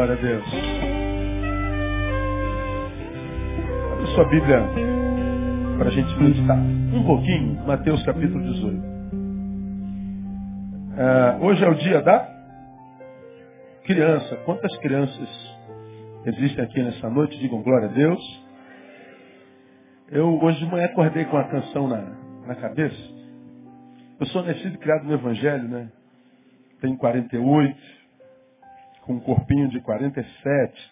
glória a Deus. Abra sua Bíblia para a gente meditar um pouquinho, Mateus capítulo 18. Uh, hoje é o dia da criança. Quantas crianças existem aqui nessa noite? Digam glória a Deus. Eu hoje de manhã acordei com a canção na, na cabeça. Eu sou nascido e criado no Evangelho, né? Tenho 48 com um corpinho de 47.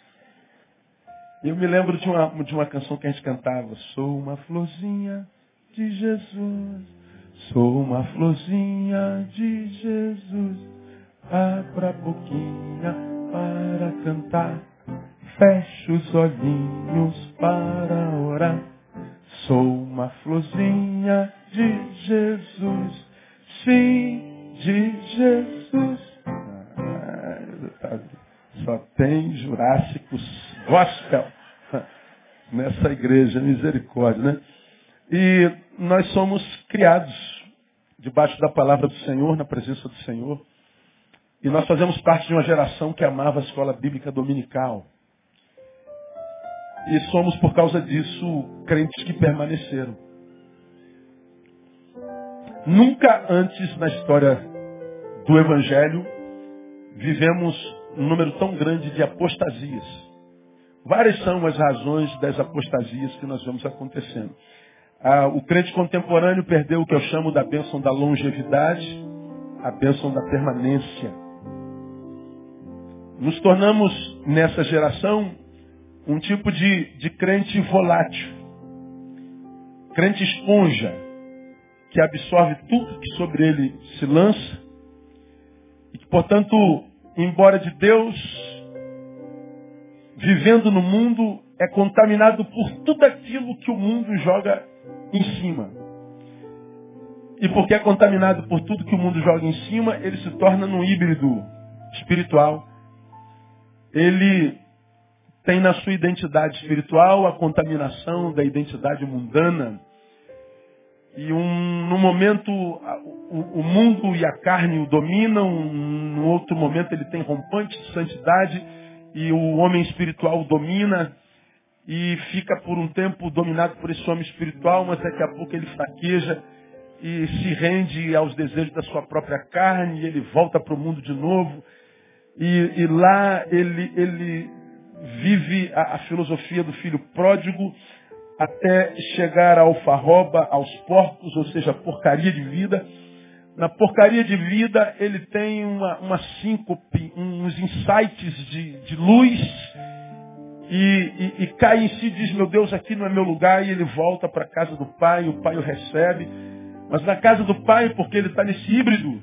Eu me lembro de uma, de uma canção que a gente cantava. Sou uma florzinha de Jesus. Sou uma florzinha de Jesus. Abra a boquinha para cantar. Feche os olhinhos para orar. Sou uma florzinha de Jesus. Sim, de Jesus. Só tem Jurássicos Gospel nessa igreja, misericórdia, né? E nós somos criados debaixo da palavra do Senhor, na presença do Senhor. E nós fazemos parte de uma geração que amava a escola bíblica dominical. E somos, por causa disso, crentes que permaneceram. Nunca antes na história do Evangelho vivemos um número tão grande de apostasias. Várias são as razões das apostasias que nós vemos acontecendo. Ah, o crente contemporâneo perdeu o que eu chamo da bênção da longevidade, a bênção da permanência. Nos tornamos, nessa geração, um tipo de, de crente volátil. Crente esponja, que absorve tudo que sobre ele se lança e que, portanto, embora de Deus, vivendo no mundo, é contaminado por tudo aquilo que o mundo joga em cima. E porque é contaminado por tudo que o mundo joga em cima, ele se torna um híbrido espiritual. Ele tem na sua identidade espiritual a contaminação da identidade mundana e um, no momento o, o, mundo e a carne o dominam, no outro momento ele tem rompante de santidade e o homem espiritual o domina e fica por um tempo dominado por esse homem espiritual, mas daqui a pouco ele fraqueja e se rende aos desejos da sua própria carne, e ele volta para o mundo de novo, e, e lá ele, ele vive a, a filosofia do filho pródigo, até chegar ao farroba, aos porcos, ou seja, porcaria de vida. Na porcaria de vida, ele tem uma, uma síncope, uns insights de, de luz, e, e, e, cai em si e diz, meu Deus, aqui não é meu lugar, e ele volta para a casa do pai, o pai o recebe. Mas na casa do pai, porque ele está nesse híbrido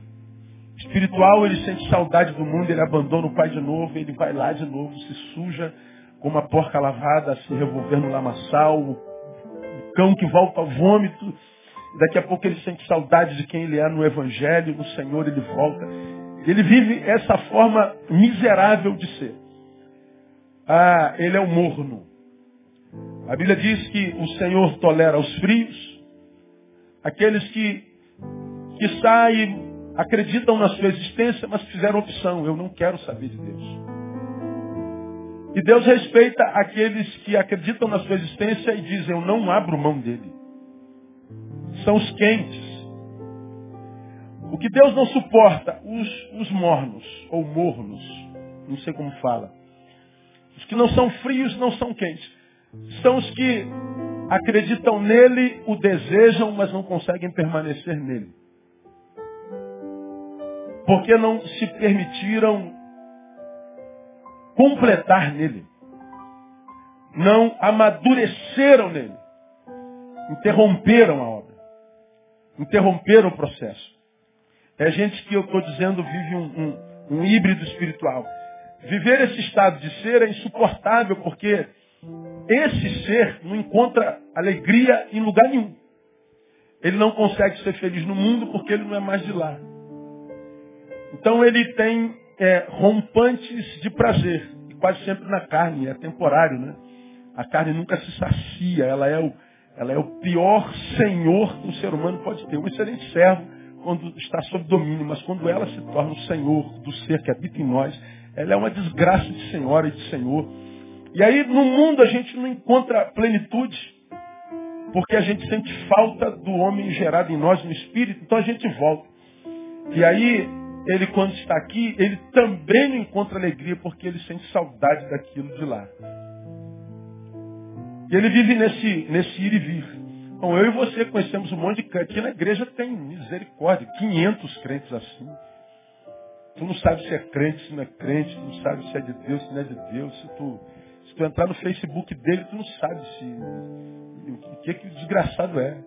espiritual, ele sente saudade do mundo, ele abandona o pai de novo, ele vai lá de novo, se suja, como uma porca lavada se revolver no lamaçal, o cão que volta ao vômito. Daqui a pouco ele sente saudade de quem ele é no Evangelho, no Senhor, ele volta. Ele vive essa forma miserável de ser. Ah, ele é o morno. A Bíblia diz que o Senhor tolera os frios, aqueles que, que saem, acreditam na sua existência, mas fizeram opção. Eu não quero saber de Deus. E Deus respeita aqueles que acreditam na sua existência e dizem, eu não abro mão dele. São os quentes. O que Deus não suporta, os, os mornos, ou mornos, não sei como fala. Os que não são frios, não são quentes. São os que acreditam nele, o desejam, mas não conseguem permanecer nele. Porque não se permitiram completar nele. Não amadureceram nele. Interromperam a obra. Interromperam o processo. É gente que eu estou dizendo vive um, um, um híbrido espiritual. Viver esse estado de ser é insuportável porque esse ser não encontra alegria em lugar nenhum. Ele não consegue ser feliz no mundo porque ele não é mais de lá. Então ele tem é, rompantes de prazer. E quase sempre na carne, é temporário, né? A carne nunca se sacia, ela é o, ela é o pior senhor que um ser humano pode ter. Um excelente servo quando está sob domínio, mas quando ela se torna o senhor do ser que habita em nós, ela é uma desgraça de senhora e de senhor. E aí no mundo a gente não encontra plenitude, porque a gente sente falta do homem gerado em nós no espírito, então a gente volta. E aí ele quando está aqui, ele também não encontra alegria porque ele sente saudade daquilo de lá. E ele vive nesse, nesse ir e vir. Bom, eu e você conhecemos um monte de crentes. Aqui na igreja tem misericórdia, 500 crentes assim. Tu não sabe se é crente, se não é crente, tu não sabe se é de Deus, se não é de Deus. Se tu, se tu entrar no Facebook dele, tu não sabe se o que, que o desgraçado é.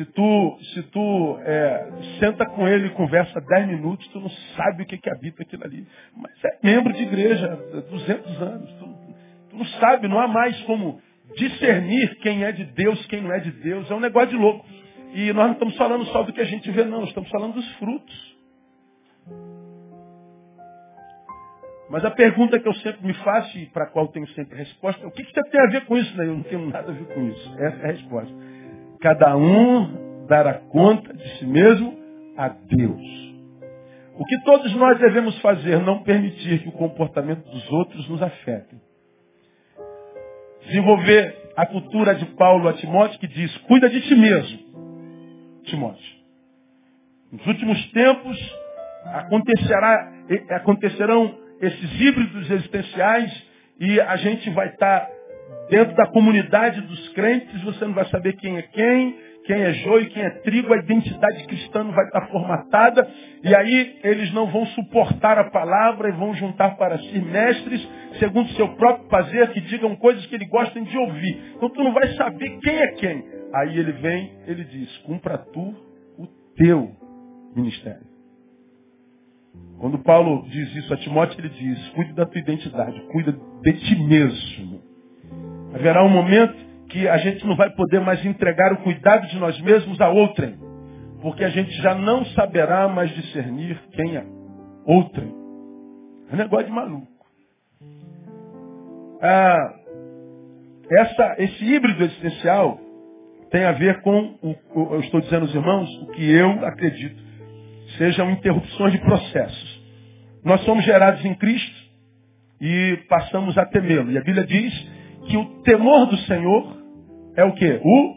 Se tu, se tu é, senta com ele e conversa 10 minutos, tu não sabe o que, que habita aquilo ali. Mas é membro de igreja há 200 anos. Tu, tu não sabe, não há mais como discernir quem é de Deus, quem não é de Deus. É um negócio de louco. E nós não estamos falando só do que a gente vê, não. Estamos falando dos frutos. Mas a pergunta que eu sempre me faço e para a qual tenho sempre resposta é o que, que tem a ver com isso? Né? Eu não tenho nada a ver com isso. Essa é a resposta. Cada um dará conta de si mesmo a Deus. O que todos nós devemos fazer? Não permitir que o comportamento dos outros nos afete. Desenvolver a cultura de Paulo a Timóteo que diz, cuida de ti mesmo, Timóteo. Nos últimos tempos acontecerá, acontecerão esses híbridos existenciais e a gente vai estar dentro da comunidade dos crentes, você não vai saber quem é quem, quem é joio, quem é trigo, a identidade cristã vai estar formatada, e aí eles não vão suportar a palavra e vão juntar para si mestres, segundo seu próprio prazer, que digam coisas que ele gostem de ouvir. Então tu não vai saber quem é quem. Aí ele vem, ele diz, cumpra tu o teu ministério. Quando Paulo diz isso a Timóteo, ele diz, cuide da tua identidade, cuida de ti mesmo. Haverá um momento que a gente não vai poder mais entregar o cuidado de nós mesmos a outrem, porque a gente já não saberá mais discernir quem é outrem. É um negócio de maluco. Ah, essa, esse híbrido existencial tem a ver com, o, eu estou dizendo aos irmãos, o que eu acredito sejam interrupções de processos. Nós somos gerados em Cristo e passamos a temê-lo. E a Bíblia diz que o temor do Senhor é o quê? O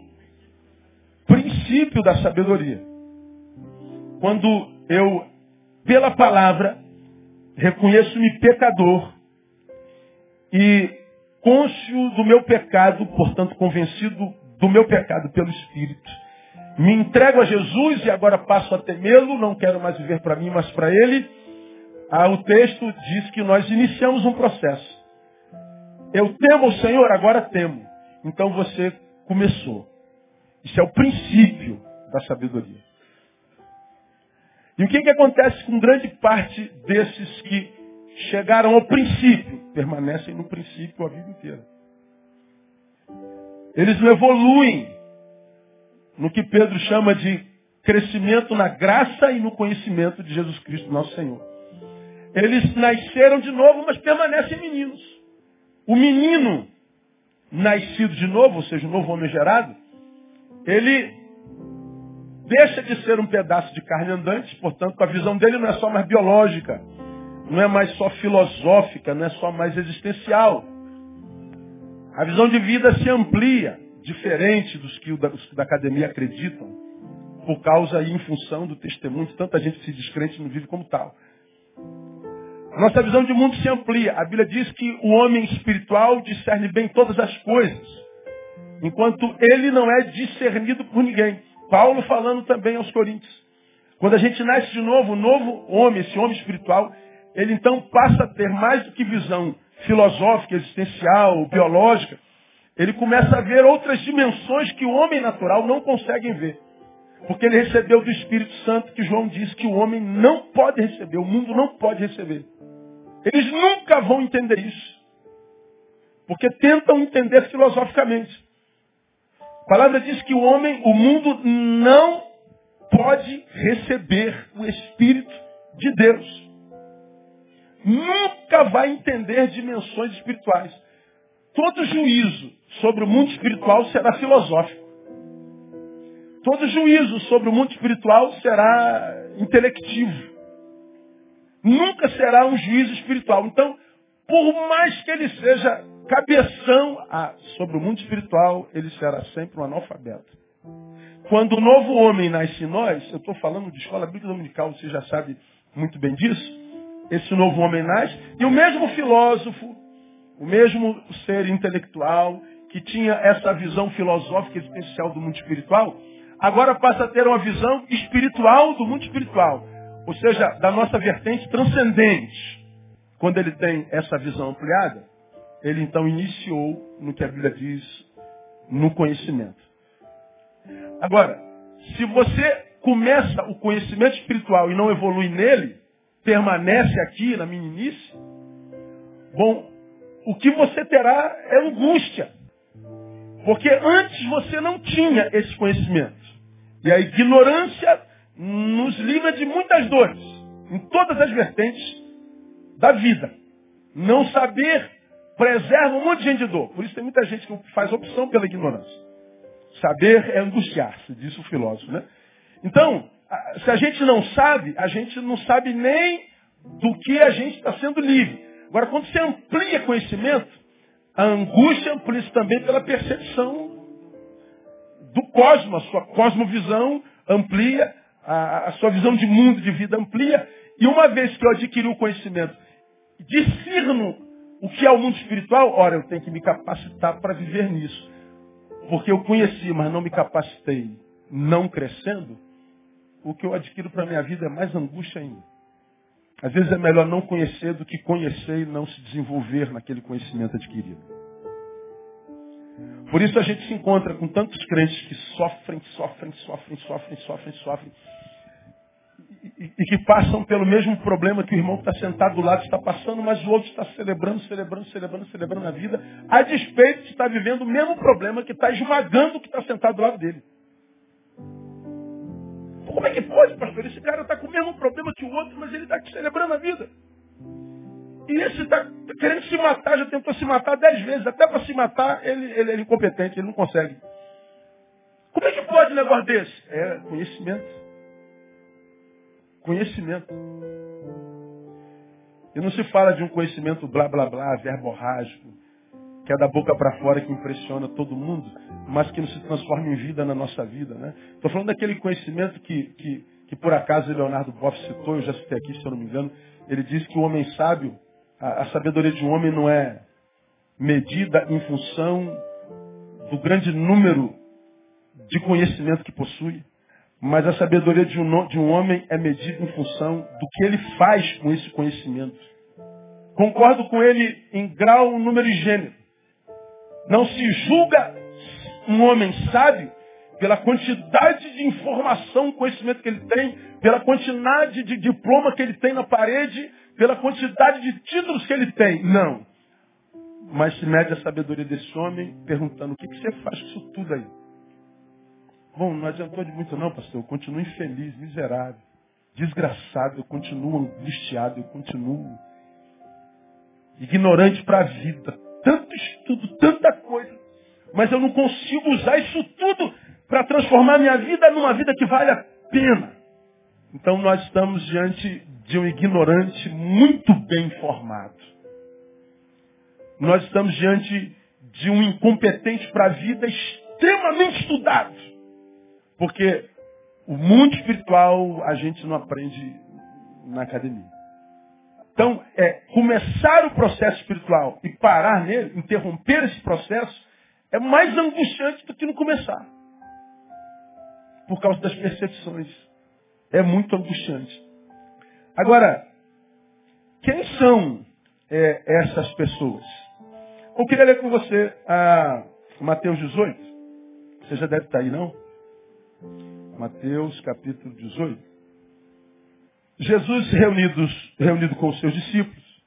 princípio da sabedoria. Quando eu, pela palavra, reconheço-me pecador e cônscio do meu pecado, portanto convencido do meu pecado pelo Espírito, me entrego a Jesus e agora passo a temê-lo, não quero mais viver para mim, mas para Ele. Ah, o texto diz que nós iniciamos um processo. Eu temo o Senhor, agora temo. Então você começou. Isso é o princípio da sabedoria. E o que, que acontece com grande parte desses que chegaram ao princípio? Permanecem no princípio a vida inteira. Eles não evoluem no que Pedro chama de crescimento na graça e no conhecimento de Jesus Cristo, nosso Senhor. Eles nasceram de novo, mas permanecem meninos. O menino nascido de novo, ou seja, o novo homem gerado, ele deixa de ser um pedaço de carne andante, portanto, a visão dele não é só mais biológica, não é mais só filosófica, não é só mais existencial. A visão de vida se amplia diferente dos que os da academia acreditam, por causa e em função do testemunho de tanta gente que se descrente e não vive como tal. Nossa visão de mundo se amplia. A Bíblia diz que o homem espiritual discerne bem todas as coisas, enquanto ele não é discernido por ninguém. Paulo falando também aos Coríntios. Quando a gente nasce de novo, o novo homem, esse homem espiritual, ele então passa a ter mais do que visão filosófica, existencial, biológica, ele começa a ver outras dimensões que o homem natural não consegue ver. Porque ele recebeu do Espírito Santo que João diz que o homem não pode receber, o mundo não pode receber. Eles nunca vão entender isso. Porque tentam entender filosoficamente. A palavra diz que o homem, o mundo não pode receber o Espírito de Deus. Nunca vai entender dimensões espirituais. Todo juízo sobre o mundo espiritual será filosófico. Todo juízo sobre o mundo espiritual será intelectivo. Nunca será um juízo espiritual. Então, por mais que ele seja cabeção ah, sobre o mundo espiritual, ele será sempre um analfabeto. Quando o novo homem nasce em nós, eu estou falando de escola bíblica dominical, você já sabe muito bem disso. Esse novo homem nasce, e o mesmo filósofo, o mesmo ser intelectual, que tinha essa visão filosófica existencial do mundo espiritual, agora passa a ter uma visão espiritual do mundo espiritual. Ou seja, da nossa vertente transcendente. Quando ele tem essa visão ampliada, ele então iniciou no que a Bíblia diz, no conhecimento. Agora, se você começa o conhecimento espiritual e não evolui nele, permanece aqui na meninice, bom, o que você terá é angústia. Porque antes você não tinha esse conhecimento. E a ignorância nos livra de muitas dores, em todas as vertentes da vida. Não saber preserva um monte de gente de dor. Por isso tem muita gente que faz opção pela ignorância. Saber é angustiar-se, disse o filósofo, né? Então, se a gente não sabe, a gente não sabe nem do que a gente está sendo livre. Agora, quando você amplia conhecimento, a angústia amplia-se também pela percepção do cosmos, a sua cosmovisão amplia, a, a sua visão de mundo, de vida amplia. E uma vez que eu adquiri o conhecimento, discerno o que é o mundo espiritual, ora, eu tenho que me capacitar para viver nisso. Porque eu conheci, mas não me capacitei, não crescendo, o que eu adquiro para a minha vida é mais angústia ainda. Às vezes é melhor não conhecer do que conhecer e não se desenvolver naquele conhecimento adquirido. Por isso a gente se encontra com tantos crentes que sofrem, sofrem, sofrem, sofrem, sofrem, sofrem. E, e que passam pelo mesmo problema que o irmão que está sentado do lado está passando, mas o outro está celebrando, celebrando, celebrando, celebrando a vida, a despeito de estar vivendo o mesmo problema que está esmagando o que está sentado do lado dele. Como é que pode, pastor? Esse cara está com o mesmo problema que o outro, mas ele está celebrando a vida. E esse está querendo se matar, já tentou se matar dez vezes. Até para se matar, ele, ele é incompetente, ele não consegue. Como é que pode um negócio desse? É conhecimento. Conhecimento. E não se fala de um conhecimento blá blá blá, verborrágico, que é da boca para fora, que impressiona todo mundo, mas que não se transforma em vida na nossa vida. Né? Estou falando daquele conhecimento que, que, que por acaso Leonardo Boff citou, eu já citei aqui, se eu não me engano, ele diz que o homem sábio, a, a sabedoria de um homem não é medida em função do grande número de conhecimento que possui, mas a sabedoria de um, de um homem é medida em função do que ele faz com esse conhecimento. Concordo com ele em grau, número e gênero. Não se julga um homem sábio pela quantidade de informação, conhecimento que ele tem, pela quantidade de diploma que ele tem na parede, pela quantidade de títulos que ele tem. Não. Mas se mede a sabedoria desse homem perguntando o que, que você faz com isso tudo aí. Bom, não adiantou de muito não, pastor. Eu continuo infeliz, miserável, desgraçado, eu continuo angustiado, eu continuo ignorante para a vida tanto estudo, tanta coisa, mas eu não consigo usar isso tudo para transformar minha vida numa vida que vale a pena. Então nós estamos diante de um ignorante muito bem informado. Nós estamos diante de um incompetente para a vida extremamente estudado. Porque o mundo espiritual a gente não aprende na academia. Então, é, começar o processo espiritual e parar nele, interromper esse processo, é mais angustiante do que não começar. Por causa das percepções. É muito angustiante. Agora, quem são é, essas pessoas? Eu queria ler com você a Mateus 18. Você já deve estar aí, não? Mateus capítulo 18. Jesus reunidos, reunido com os seus discípulos,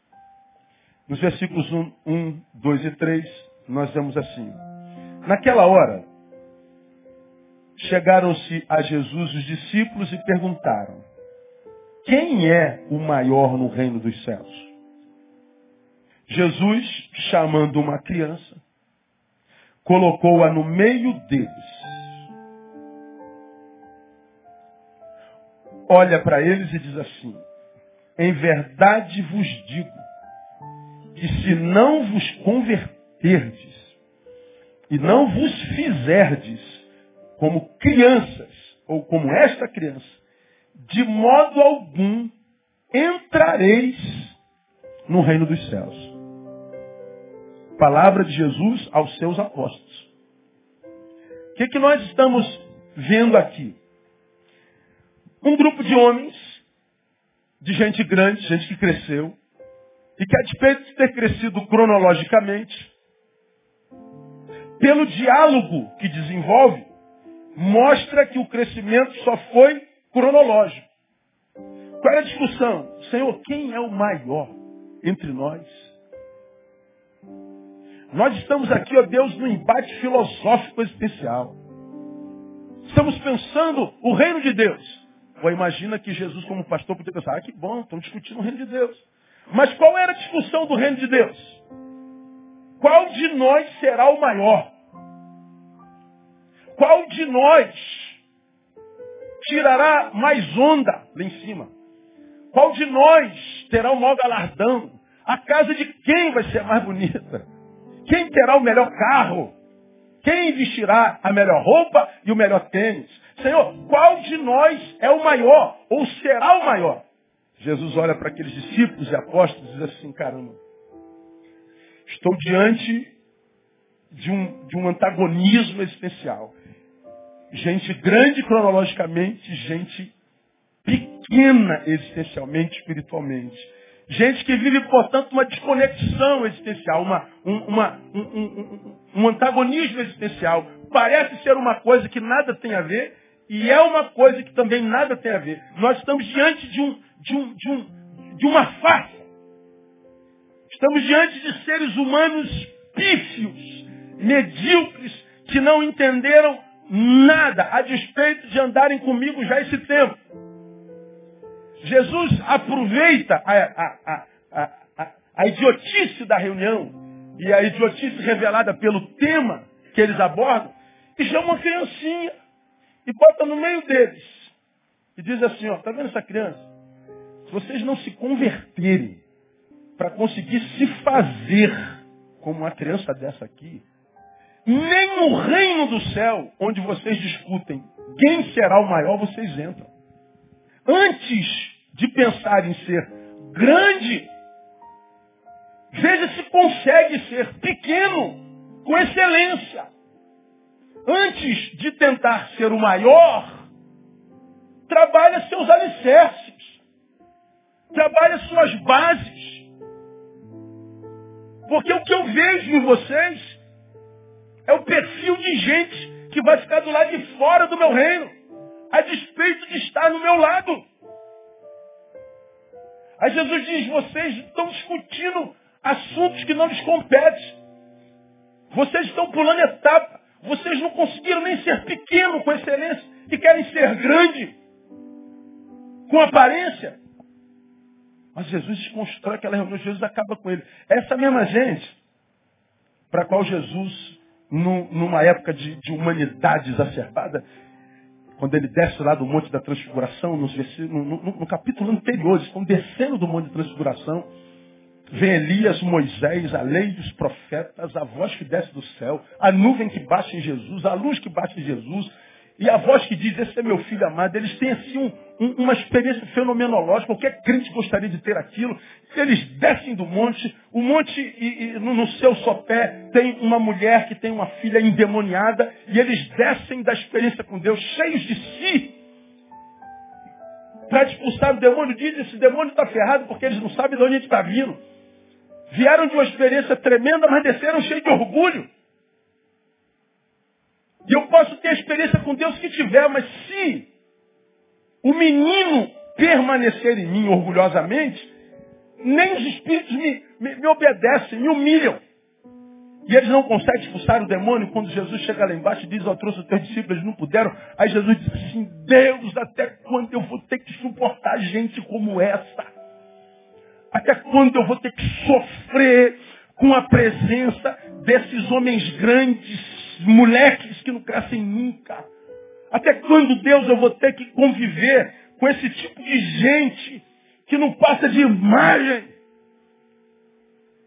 nos versículos 1, 1, 2 e 3, nós vemos assim. Naquela hora, chegaram-se a Jesus os discípulos e perguntaram, quem é o maior no reino dos céus? Jesus, chamando uma criança, colocou-a no meio deles olha para eles e diz assim: Em verdade vos digo que se não vos converterdes e não vos fizerdes como crianças, ou como esta criança, de modo algum entrareis no reino dos céus. Palavra de Jesus aos seus apóstolos. O que, que nós estamos vendo aqui? Um grupo de homens, de gente grande, gente que cresceu, e que a despeito de ter crescido cronologicamente, pelo diálogo que desenvolve, mostra que o crescimento só foi cronológico. Qual era a discussão? Senhor, quem é o maior entre nós? Nós estamos aqui, ó Deus, no embate filosófico existencial. Estamos pensando o reino de Deus. Ou imagina que Jesus, como pastor, podia pensar, ah, que bom, estão discutindo o reino de Deus. Mas qual era a discussão do reino de Deus? Qual de nós será o maior? Qual de nós tirará mais onda lá em cima? Qual de nós terá o maior galardão? A casa de quem vai ser mais bonita? Quem terá o melhor carro? Quem vestirá a melhor roupa e o melhor tênis? Senhor, qual de nós é o maior ou será o maior? Jesus olha para aqueles discípulos e apóstolos e diz assim, caramba, estou diante de um, de um antagonismo existencial. Gente grande cronologicamente, gente pequena existencialmente, espiritualmente. Gente que vive, portanto, uma desconexão existencial, uma, um, uma, um, um, um, antagonismo existencial. Parece ser uma coisa que nada tem a ver e é uma coisa que também nada tem a ver. Nós estamos diante de, um, de, um, de, um, de uma farsa. Estamos diante de seres humanos pífios, medíocres, que não entenderam nada a despeito de andarem comigo já esse tempo. Jesus aproveita a, a, a, a, idiotice da reunião e a idiotice revelada pelo tema que eles abordam e chama uma criancinha e bota no meio deles e diz assim, ó, tá vendo essa criança? Se vocês não se converterem para conseguir se fazer como uma criança dessa aqui, nem no reino do céu, onde vocês discutem quem será o maior, vocês entram. Antes de pensar em ser grande, veja se consegue ser pequeno com excelência. Antes de tentar ser o maior, trabalha seus alicerces, trabalha suas bases. Porque o que eu vejo em vocês é o perfil de gente que vai ficar do lado de fora do meu reino, a despeito de estar no meu lado. Aí Jesus diz, vocês estão discutindo assuntos que não lhes competem. Vocês estão pulando etapa. Vocês não conseguiram nem ser pequeno com excelência e querem ser grande com aparência. Mas Jesus desconstrói aquela reunião, Jesus acaba com ele. Essa mesma gente, para a qual Jesus, numa época de, de humanidade exacerbada, quando ele desce lá do Monte da Transfiguração, no, no, no, capítulo anterior, eles estão descendo do Monte da Transfiguração, vem Elias, Moisés, a lei dos profetas, a voz que desce do céu, a nuvem que bate em Jesus, a luz que bate em Jesus, e a voz que diz, esse é meu filho amado, eles têm assim um, um, uma experiência fenomenológica, qualquer crente gostaria de ter aquilo. Eles descem do monte, o monte e, e, no, no seu sopé tem uma mulher que tem uma filha endemoniada, e eles descem da experiência com Deus, cheios de si, para expulsar o demônio. Diz, esse demônio está ferrado porque eles não sabem de onde a gente está vindo. Vieram de uma experiência tremenda, mas desceram cheios de orgulho. E eu posso ter a experiência com Deus que tiver, mas se o menino permanecer em mim orgulhosamente, nem os espíritos me, me, me obedecem, me humilham. E eles não conseguem expulsar o demônio quando Jesus chega lá embaixo e diz, eu trouxe os teus discípulos, eles não puderam. Aí Jesus diz assim, Deus, até quando eu vou ter que suportar gente como essa? Até quando eu vou ter que sofrer com a presença desses homens grandes, moleques que não crescem nunca. Até quando, Deus, eu vou ter que conviver com esse tipo de gente que não passa de imagem.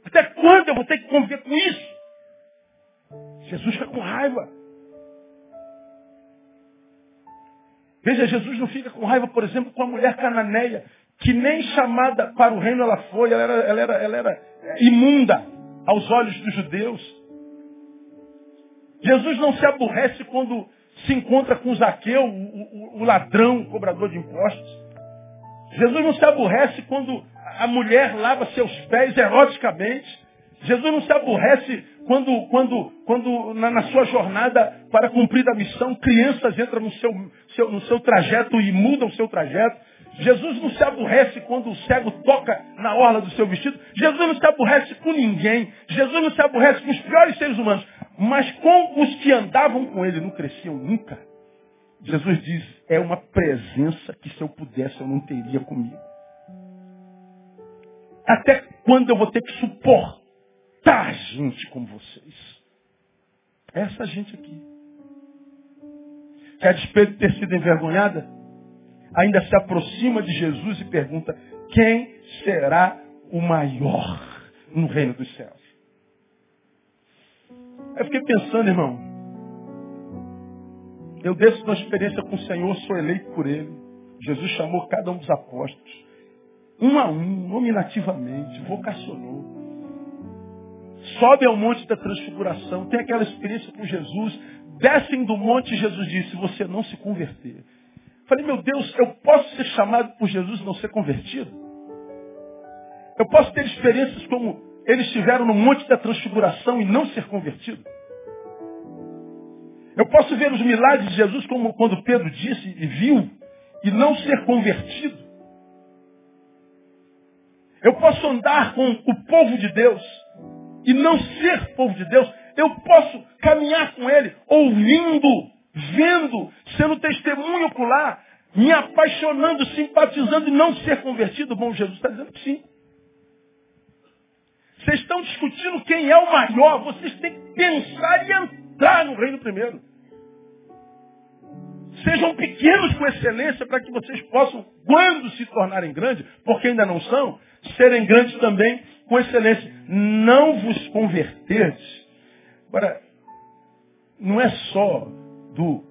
Até quando eu vou ter que conviver com isso? Jesus fica com raiva. Veja, Jesus não fica com raiva, por exemplo, com a mulher cananeia, que nem chamada para o reino ela foi, ela era, ela era, ela era imunda aos olhos dos judeus. Jesus não se aborrece quando se encontra com Zaqueu, o, o, o ladrão, o cobrador de impostos. Jesus não se aborrece quando a mulher lava seus pés eroticamente. Jesus não se aborrece quando, quando, quando na, na, sua jornada para cumprir a missão, crianças entram no seu, seu, no seu trajeto e mudam o seu trajeto. Jesus não se aborrece quando o cego toca na orla do seu vestido. Jesus não se aborrece com ninguém. Jesus não se aborrece com os piores seres humanos. Mas com os que andavam com ele não cresciam nunca. Jesus diz, é uma presença que se eu pudesse eu não teria comigo. Até quando eu vou ter que suportar gente como vocês? Essa gente aqui. Que a despeito de ter sido envergonhada, ainda se aproxima de Jesus e pergunta, quem será o maior no reino dos céus? Eu fiquei pensando, irmão. Eu desço uma experiência com o Senhor, sou eleito por Ele. Jesus chamou cada um dos apóstolos. Um a um, nominativamente, vocacionou. Sobe ao monte da transfiguração, tem aquela experiência com Jesus. Descem do monte e Jesus disse, você não se converter. Falei, meu Deus, eu posso ser chamado por Jesus e não ser convertido? Eu posso ter experiências como eles estiveram no monte da transfiguração e não ser convertido. Eu posso ver os milagres de Jesus como quando Pedro disse e viu e não ser convertido. Eu posso andar com o povo de Deus e não ser povo de Deus. Eu posso caminhar com ele, ouvindo, vendo, sendo testemunho ocular, me apaixonando, simpatizando e não ser convertido. Bom, Jesus está dizendo que sim. Vocês estão discutindo quem é o maior. Vocês têm que pensar e entrar no reino primeiro. Sejam pequenos com excelência para que vocês possam, quando se tornarem grandes, porque ainda não são, serem grandes também com excelência. Não vos converterdes. Agora, não é só do,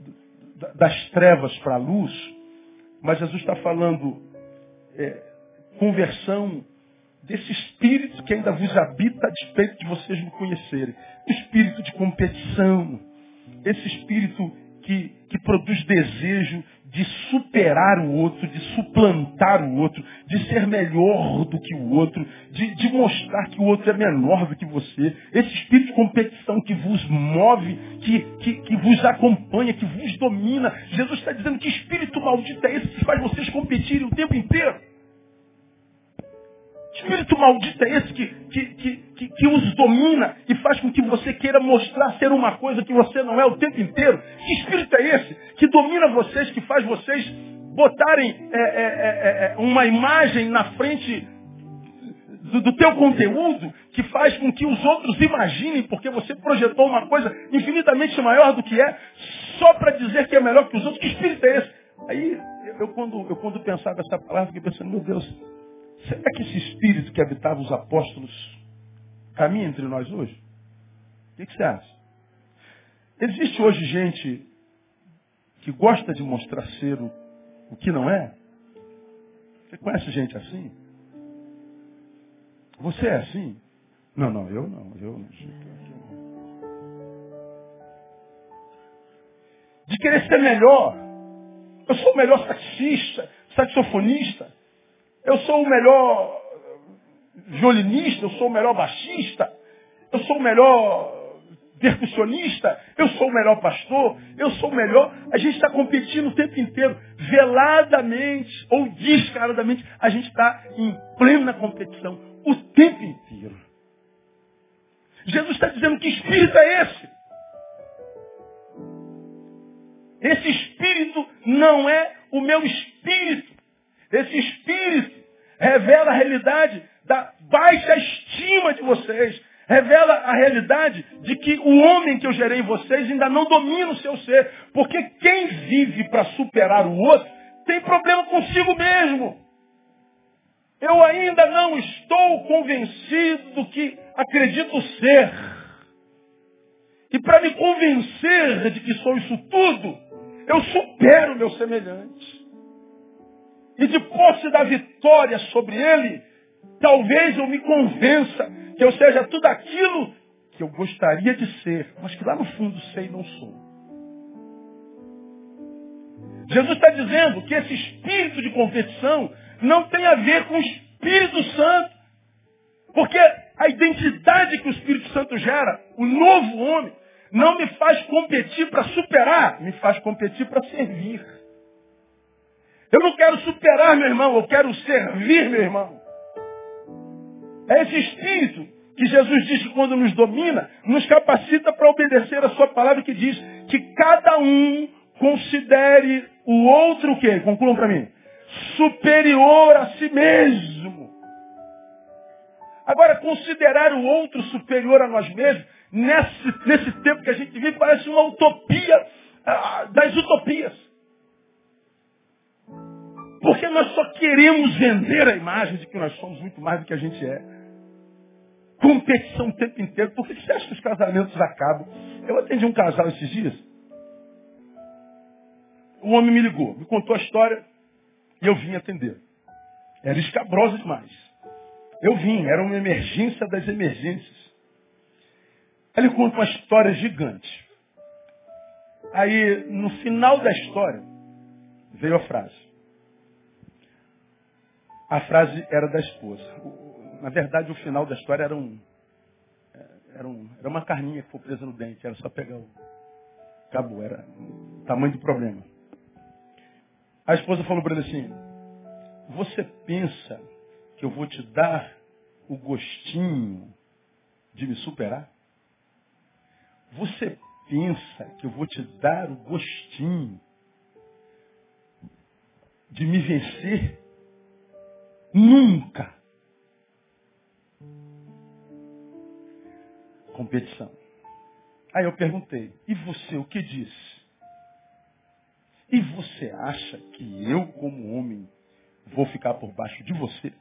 do das trevas para a luz, mas Jesus está falando é, conversão desse espírito que ainda vos habita a despeito de vocês me conhecerem. O espírito de competição, esse espírito que, que produz desejo de superar o outro, de suplantar o outro, de ser melhor do que o outro, de, de mostrar que o outro é menor do que você. Esse espírito de competição que vos move, que, que, que vos acompanha, que vos domina. Jesus está dizendo que espírito maldito é esse que faz vocês competirem o tempo inteiro. Espírito maldito é esse que, que, que, que, os domina e faz com que você queira mostrar ser uma coisa que você não é o tempo inteiro? Que espírito é esse que domina vocês, que faz vocês botarem é, é, é, é uma imagem na frente do, do teu conteúdo, que faz com que os outros imaginem, porque você projetou uma coisa infinitamente maior do que é, só para dizer que é melhor que os outros? Que espírito é esse? Aí, eu quando, eu quando pensava essa palavra, fiquei pensando, meu Deus, Será que esse espírito que habitava os apóstolos caminha entre nós hoje? O que, que você acha? Existe hoje gente que gosta de mostrar ser o, o que não é? Você conhece gente assim? Você é assim? Não, não, eu não. Eu não. De querer ser melhor. Eu sou o melhor saxista, saxofonista. Eu sou o melhor violinista, eu sou o melhor baixista, eu sou o melhor percussionista, eu sou o melhor pastor, eu sou o melhor. A gente está competindo o tempo inteiro, veladamente ou descaradamente, a gente está em plena competição o tempo inteiro. Jesus está dizendo que espírito é esse? Esse espírito não é o meu espírito. Esse espírito revela a realidade da baixa estima de vocês. Revela a realidade de que o homem que eu gerei em vocês ainda não domina o seu ser. Porque quem vive para superar o outro tem problema consigo mesmo. Eu ainda não estou convencido do que acredito ser. E para me convencer de que sou isso tudo, eu supero meu semelhante. E de posse da vitória sobre ele, talvez eu me convença que eu seja tudo aquilo que eu gostaria de ser, mas que lá no fundo sei não sou. Jesus está dizendo que esse espírito de competição não tem a ver com o Espírito Santo. Porque a identidade que o Espírito Santo gera, o novo homem, não me faz competir para superar, me faz competir para servir. Eu não quero superar, meu irmão, eu quero servir, meu irmão. É esse espírito que Jesus diz que quando nos domina, nos capacita para obedecer a sua palavra que diz que cada um considere o outro o quê? Concluam para mim. Superior a si mesmo. Agora, considerar o outro superior a nós mesmos, nesse, nesse tempo que a gente vive, parece uma utopia ah, das utopias. Porque nós só queremos vender a imagem de que nós somos muito mais do que a gente é. Competição o tempo inteiro. Por que você acha que os casamentos acabam? Eu atendi um casal esses dias. O homem me ligou, me contou a história e eu vim atender. Era escabrosa demais. Eu vim, era uma emergência das emergências. Ele conta uma história gigante. Aí, no final da história, veio a frase. A frase era da esposa. Na verdade, o final da história era um, era, um, era uma carninha que foi presa no dente. Era só pegar o. Acabou, era tamanho do problema. A esposa falou para ele assim: Você pensa que eu vou te dar o gostinho de me superar? Você pensa que eu vou te dar o gostinho de me vencer? Nunca. Competição. Aí eu perguntei, e você o que disse? E você acha que eu, como homem, vou ficar por baixo de você?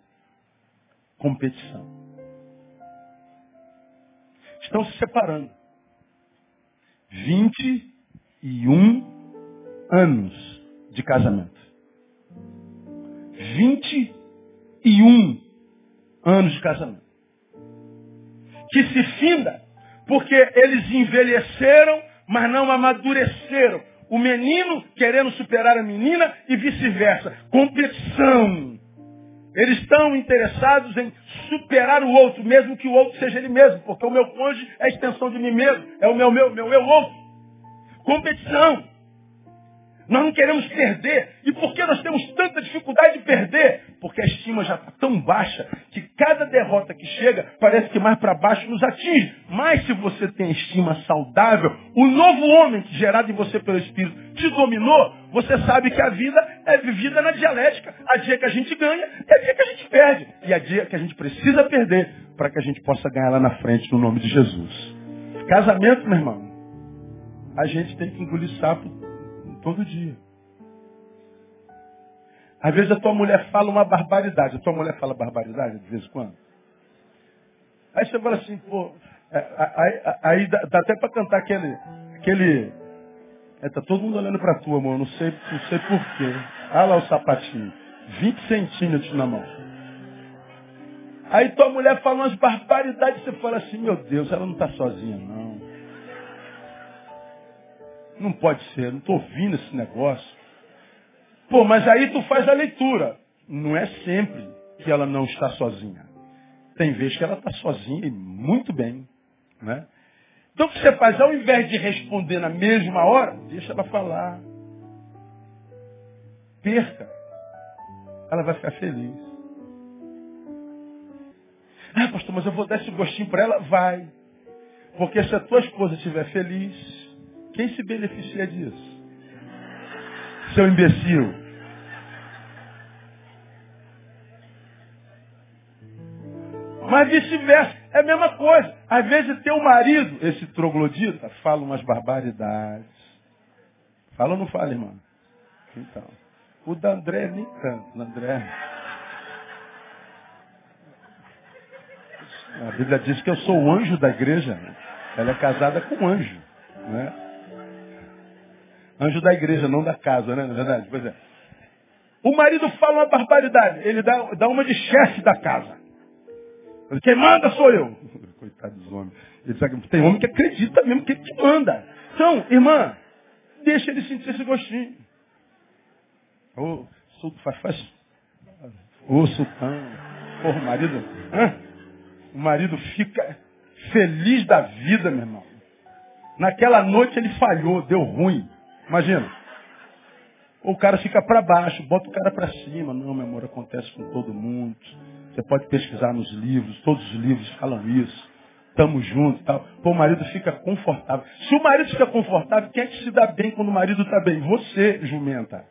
Competição. Estão se separando. 21 anos de casamento. 21 anos de casamento. Que se finda porque eles envelheceram, mas não amadureceram o menino querendo superar a menina e vice-versa. Competição. Eles estão interessados em superar o outro, mesmo que o outro seja ele mesmo, porque o meu cônjuge é a extensão de mim mesmo, é o meu, meu, meu eu outro. Competição. Nós não queremos perder. E por que nós temos tanta dificuldade de perder? Porque a estima já está tão baixa que cada derrota que chega parece que mais para baixo nos atinge. Mas se você tem estima saudável, o novo homem gerado em você pelo Espírito te dominou, você sabe que a vida é vivida na dialética. Há dia que a gente ganha e há dia que a gente perde. E há dia que a gente precisa perder para que a gente possa ganhar lá na frente no nome de Jesus. Casamento, meu irmão, a gente tem que engolir sapo Todo dia. Às vezes a tua mulher fala uma barbaridade. A tua mulher fala barbaridade de vez em quando. Aí você fala assim, pô, é, aí, aí dá, dá até para cantar aquele. aquele é, tá todo mundo olhando para tu, amor. Não sei, não sei porquê. Olha lá o sapatinho. 20 centímetros na mão. Aí tua mulher fala umas barbaridades, você fala assim, meu Deus, ela não está sozinha, não. Não pode ser, não estou ouvindo esse negócio. Pô, mas aí tu faz a leitura. Não é sempre que ela não está sozinha. Tem vezes que ela está sozinha e muito bem. Né? Então o que você faz? Ao invés de responder na mesma hora, deixa ela falar. Perca. Ela vai ficar feliz. Ah, pastor, mas eu vou dar esse gostinho para ela? Vai. Porque se a tua esposa estiver feliz, quem se beneficia disso? Seu imbecil. Mas vice-versa, é a mesma coisa. Às vezes teu marido, esse troglodita, fala umas barbaridades. Fala ou não fala, irmão? Então. O da André nem tanto, o André. A Bíblia diz que eu sou o anjo da igreja. Ela é casada com um anjo. Né? Anjo da igreja, não da casa, né? Na verdade, pois é. O marido fala uma barbaridade. Ele dá, dá uma de chefe da casa. Quem manda sou eu. Coitado dos homens. Ele tem homem que acredita mesmo que ele te manda. Então, irmã, deixa ele sentir esse gostinho. Ô, oh, faz, faz. Ô, sultão. Porra, o marido. Hã? O marido fica feliz da vida, meu irmão. Naquela noite ele falhou, deu ruim. Imagina. O cara fica para baixo, bota o cara para cima. Não, meu amor, acontece com todo mundo. Você pode pesquisar nos livros, todos os livros falam isso. Tamo junto tal. Pô, o marido fica confortável. Se o marido fica confortável, quem é que se dá bem quando o marido está bem? Você, jumenta.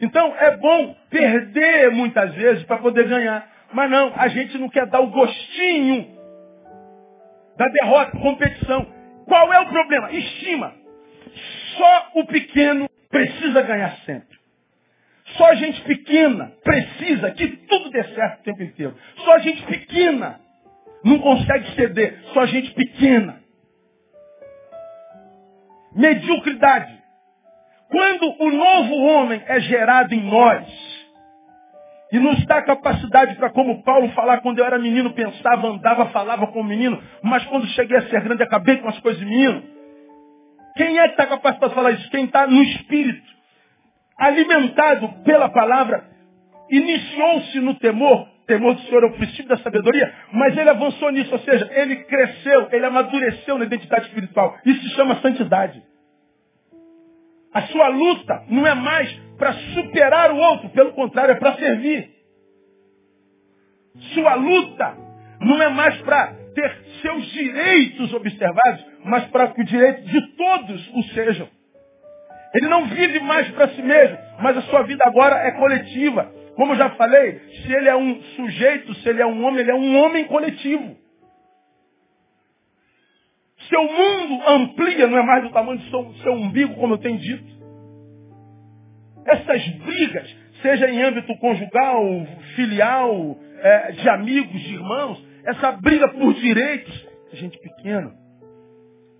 Então é bom perder muitas vezes para poder ganhar. Mas não, a gente não quer dar o gostinho da derrota, competição. Qual é o problema? Estima. Só o pequeno precisa ganhar sempre. Só a gente pequena precisa que tudo dê certo o tempo inteiro. Só a gente pequena não consegue ceder. Só a gente pequena. Mediocridade. Quando o novo homem é gerado em nós, e nos dá capacidade para, como Paulo falar, quando eu era menino, pensava, andava, falava como menino, mas quando cheguei a ser grande, acabei com as coisas de menino. Quem é que está capaz para falar isso? Quem está no espírito, alimentado pela palavra, iniciou-se no temor, temor do Senhor é o princípio da sabedoria, mas ele avançou nisso, ou seja, ele cresceu, ele amadureceu na identidade espiritual. Isso se chama santidade. A sua luta não é mais para superar o outro, pelo contrário, é para servir. Sua luta não é mais para ter seus direitos observados, mas para que o direito de todos o sejam. Ele não vive mais para si mesmo, mas a sua vida agora é coletiva. Como eu já falei, se ele é um sujeito, se ele é um homem, ele é um homem coletivo. Seu mundo amplia, não é mais do tamanho do seu, seu umbigo, como eu tenho dito. Essas brigas, seja em âmbito conjugal, filial, é, de amigos, de irmãos, essa briga por direitos, é gente pequena.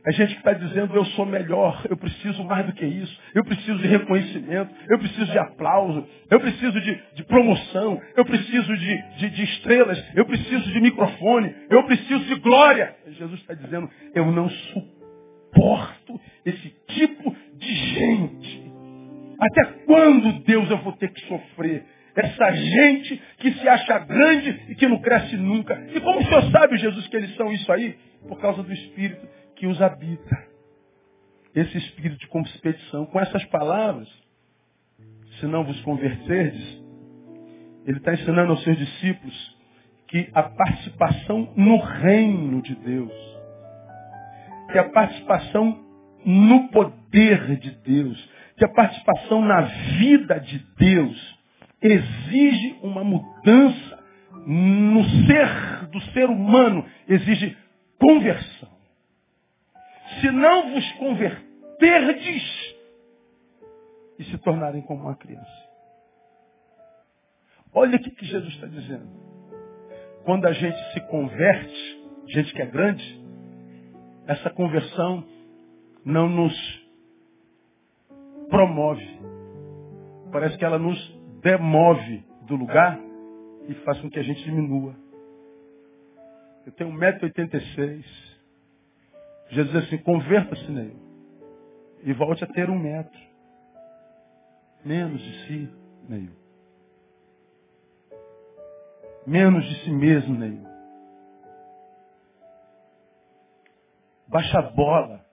É gente que está dizendo, eu sou melhor, eu preciso mais do que isso, eu preciso de reconhecimento, eu preciso de aplauso, eu preciso de, de promoção, eu preciso de, de, de, estrelas, eu preciso de microfone, eu preciso de glória. Jesus está dizendo, eu não suporto esse tipo de gente. Até quando, Deus, eu vou ter que sofrer? Essa gente que se acha grande e que não cresce nunca. E como o Senhor sabe, Jesus, que eles são isso aí? Por causa do Espírito que os habita. Esse espírito de competição. Com essas palavras, se não vos converterdes, ele está ensinando aos seus discípulos que a participação no reino de Deus, que a participação no poder de Deus, que a participação na vida de Deus exige uma mudança no ser do ser humano, exige conversão. Se não vos converterdes e se tornarem como uma criança. Olha o que Jesus está dizendo. Quando a gente se converte, gente que é grande, essa conversão não nos promove. Parece que ela nos demove do lugar e faz com que a gente diminua. Eu tenho 1,86m. Jesus diz assim, converta-se nele. E volte a ter um metro. Menos de si, Neil. Menos de si mesmo, Neil. Baixa a bola.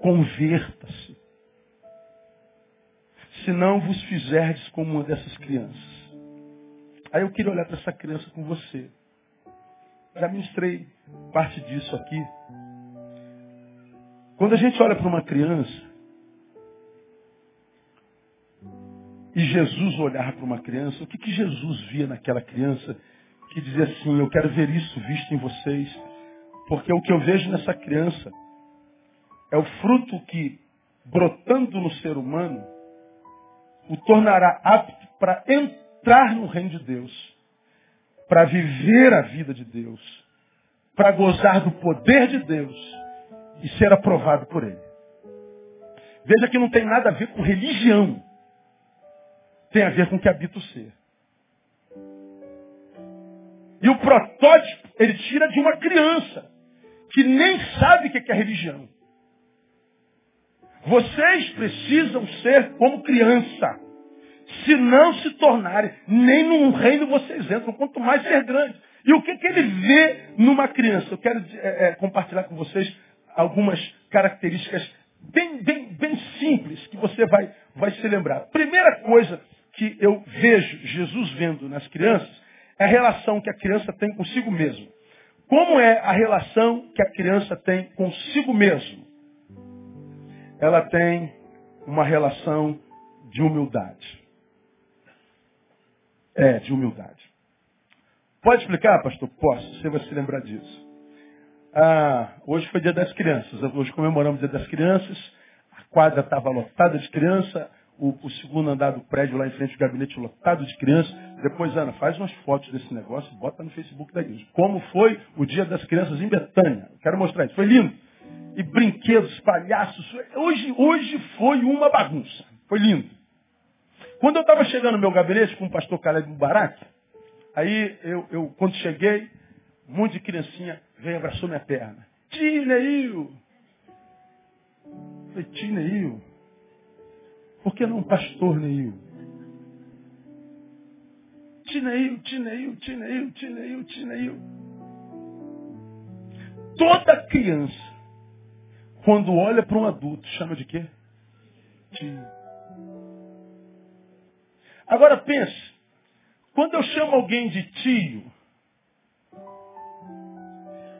Converta-se se não vos fizerdes como uma dessas crianças. Aí eu queria olhar para essa criança com você. Já ministrei parte disso aqui. Quando a gente olha para uma criança, e Jesus olhar para uma criança, o que, que Jesus via naquela criança que dizia assim, eu quero ver isso visto em vocês, porque o que eu vejo nessa criança é o fruto que, brotando no ser humano, o tornará apto para entrar no reino de Deus. para viver a vida de Deus, para gozar do poder de Deus e ser aprovado por Ele. Veja que não tem nada a ver com religião. Tem a ver com o que habita o ser. E o protótipo, ele tira de uma criança, que nem sabe o que é religião. Vocês precisam ser como criança. Se não se tornarem, nem num reino vocês entram, quanto mais ser grande. E o que, que ele vê numa criança? Eu quero é, é, compartilhar com vocês algumas características bem, bem, bem simples que você vai, vai se lembrar. Primeira coisa que eu vejo Jesus vendo nas crianças é a relação que a criança tem consigo mesmo. Como é a relação que a criança tem consigo mesmo? Ela tem uma relação de humildade. É, de humildade. Pode explicar, pastor? Posso, você vai se lembrar disso. Ah, hoje foi dia das crianças. Hoje comemoramos o dia das crianças. A quadra estava lotada de criança. O, o, segundo andar do prédio lá em frente do gabinete lotado de crianças. Depois, Ana, faz umas fotos desse negócio e bota no Facebook da igreja. Como foi o dia das crianças em Betânia. Quero mostrar isso. Foi lindo. E brinquedos, palhaços. Hoje, hoje foi uma bagunça. Foi lindo. Quando eu estava chegando no meu gabinete com o pastor Caleb Mubarak, aí eu, eu, quando cheguei, um monte de criancinha veio e abraçou minha perna. Tio! Falei, tio? Por que não pastor Neil? Tio Neil, tio Neil, tio Neil, tio Neil, tio Neil. Toda criança, quando olha para um adulto, chama de quê? Tio. Agora pense, quando eu chamo alguém de tio,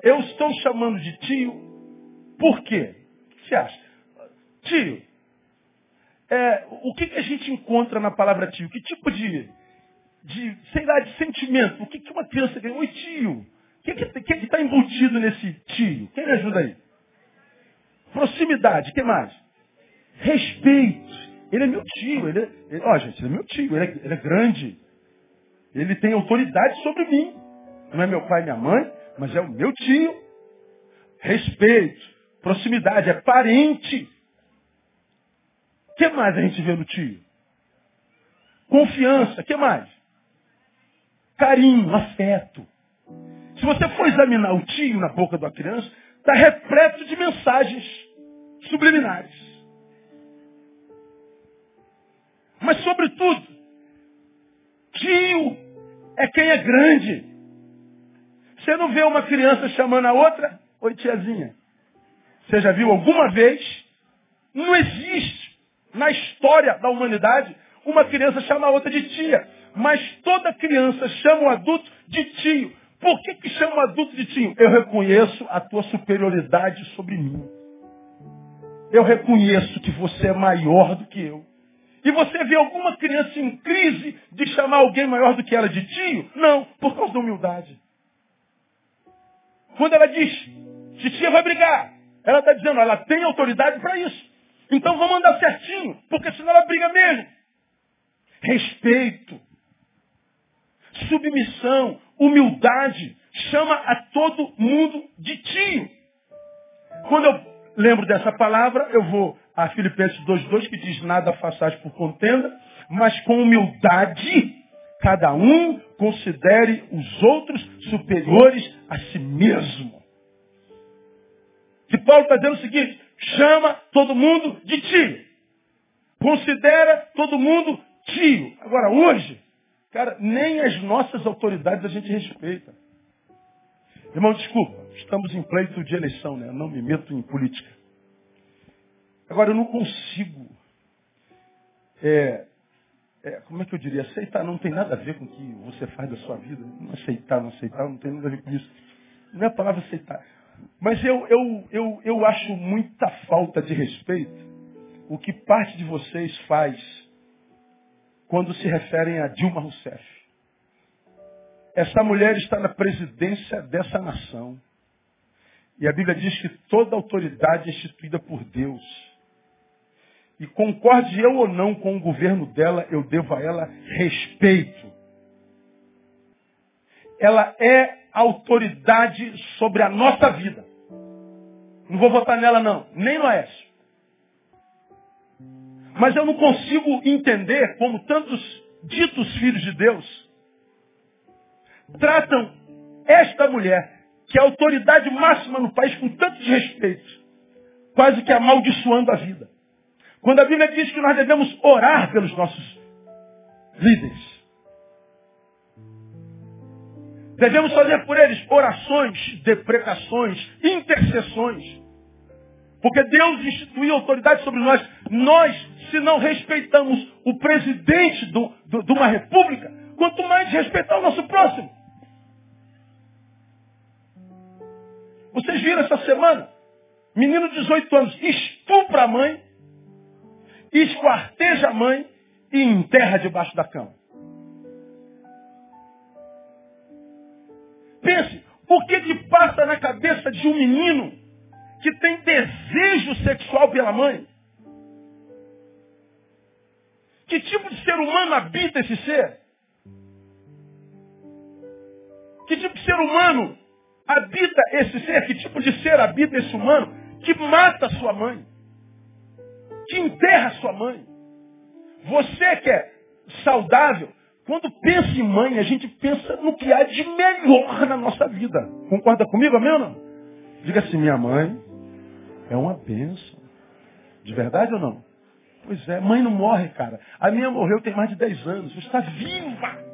eu estou chamando de tio por quê? O que você acha? Tio, é, o que, que a gente encontra na palavra tio? Que tipo de, de sei lá, de sentimento? O que, que uma criança tem? Oi, tio. O que está que, que tá embutido nesse tio? Quem me ajuda aí? Proximidade, que mais? Respeito. Ele é meu tio. Ele, é, ele ó, gente, ele é meu tio. Ele é, ele é grande. Ele tem autoridade sobre mim. Não é meu pai minha mãe, mas é o meu tio. Respeito, proximidade, é parente. O que mais a gente vê no tio? Confiança, o que mais? Carinho, afeto. Se você for examinar o tio na boca da criança, está repleto de mensagens subliminares. Mas, sobretudo, tio é quem é grande. Você não vê uma criança chamando a outra, oi tiazinha. Você já viu alguma vez? Não existe na história da humanidade uma criança chama a outra de tia. Mas toda criança chama o adulto de tio. Por que, que chama adulto de tio? Eu reconheço a tua superioridade sobre mim. Eu reconheço que você é maior do que eu. E você vê alguma criança em crise de chamar alguém maior do que ela de tio? Não, por causa da humildade. Quando ela diz, titia vai brigar, ela está dizendo, ela tem autoridade para isso. Então vamos andar certinho, porque senão ela briga mesmo. Respeito, submissão, humildade, chama a todo mundo de tio. Quando eu lembro dessa palavra, eu vou a Filipenses 2,2 que diz nada façais por contenda, mas com humildade, cada um considere os outros superiores a si mesmo. Que Paulo está dizendo o seguinte, chama todo mundo de tio. Considera todo mundo tio. Agora, hoje, cara, nem as nossas autoridades a gente respeita. Irmão, desculpa, estamos em pleito de eleição, né? Eu não me meto em política. Agora, eu não consigo, é, é, como é que eu diria, aceitar não tem nada a ver com o que você faz da sua vida. Não aceitar, não aceitar, não tem nada a ver com isso. Não é a palavra aceitar. Mas eu, eu, eu, eu acho muita falta de respeito o que parte de vocês faz quando se referem a Dilma Rousseff. Essa mulher está na presidência dessa nação. E a Bíblia diz que toda autoridade é instituída por Deus. E concorde eu ou não com o governo dela, eu devo a ela respeito. ela é autoridade sobre a nossa vida. Não vou votar nela não, nem no Aécio. Mas eu não consigo entender como tantos ditos filhos de Deus tratam esta mulher, que é a autoridade máxima no país, com tanto desrespeito, quase que amaldiçoando a vida. Quando a Bíblia diz que nós devemos orar pelos nossos líderes. Devemos fazer por eles orações, deprecações, intercessões. Porque Deus instituiu autoridade sobre nós. Nós, se não respeitamos o presidente do, do, de uma república, quanto mais respeitar o nosso próximo. Vocês viram essa semana? Menino de 18 anos estupra a mãe, esquarteja a mãe e enterra debaixo da cama. Pense, o que que passa na cabeça de um menino que tem desejo sexual pela mãe? Que tipo de ser humano habita esse ser? Que tipo de ser humano habita esse ser? Que tipo de ser habita esse humano que mata sua mãe? Que enterra sua mãe? Você que é saudável, quando pensa em mãe, a gente pensa no que há de melhor na nossa vida. Concorda comigo, amém ou não? Diga assim, minha mãe é uma bênção. De verdade ou não? Pois é, mãe não morre, cara. A minha morreu tem mais de 10 anos. Você está viva.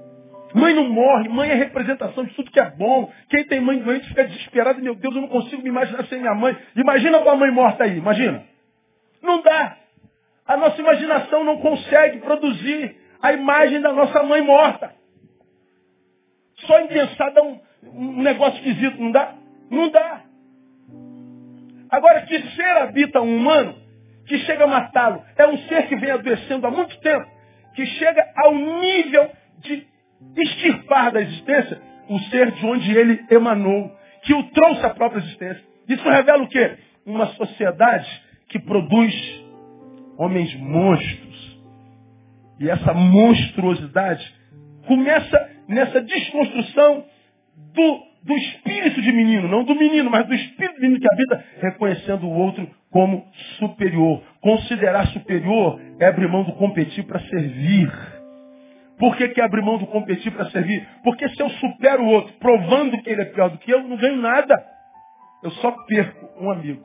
Mãe não morre, mãe é representação de tudo que é bom. Quem tem mãe doente fica desesperado. Meu Deus, eu não consigo me imaginar sem minha mãe. Imagina com a mãe morta aí, imagina. Não dá. A nossa imaginação não consegue produzir a imagem da nossa mãe morta. Só em pensar dá um, um negócio esquisito, não dá? Não dá. Agora, que ser habita um humano que chega a matá-lo? É um ser que vem adoecendo há muito tempo, que chega ao nível de extirpar da existência o ser de onde ele emanou, que o trouxe à própria existência. Isso revela o quê? Uma sociedade que produz homens monstros. E essa monstruosidade começa nessa desconstrução do, do espírito de menino, não do menino, mas do espírito de menino que habita, reconhecendo o outro como superior. Considerar superior é abrir mão do competir para servir. Por que, que abrir mão do competir para servir? Porque se eu supero o outro, provando que ele é pior do que eu, não ganho nada. Eu só perco um amigo.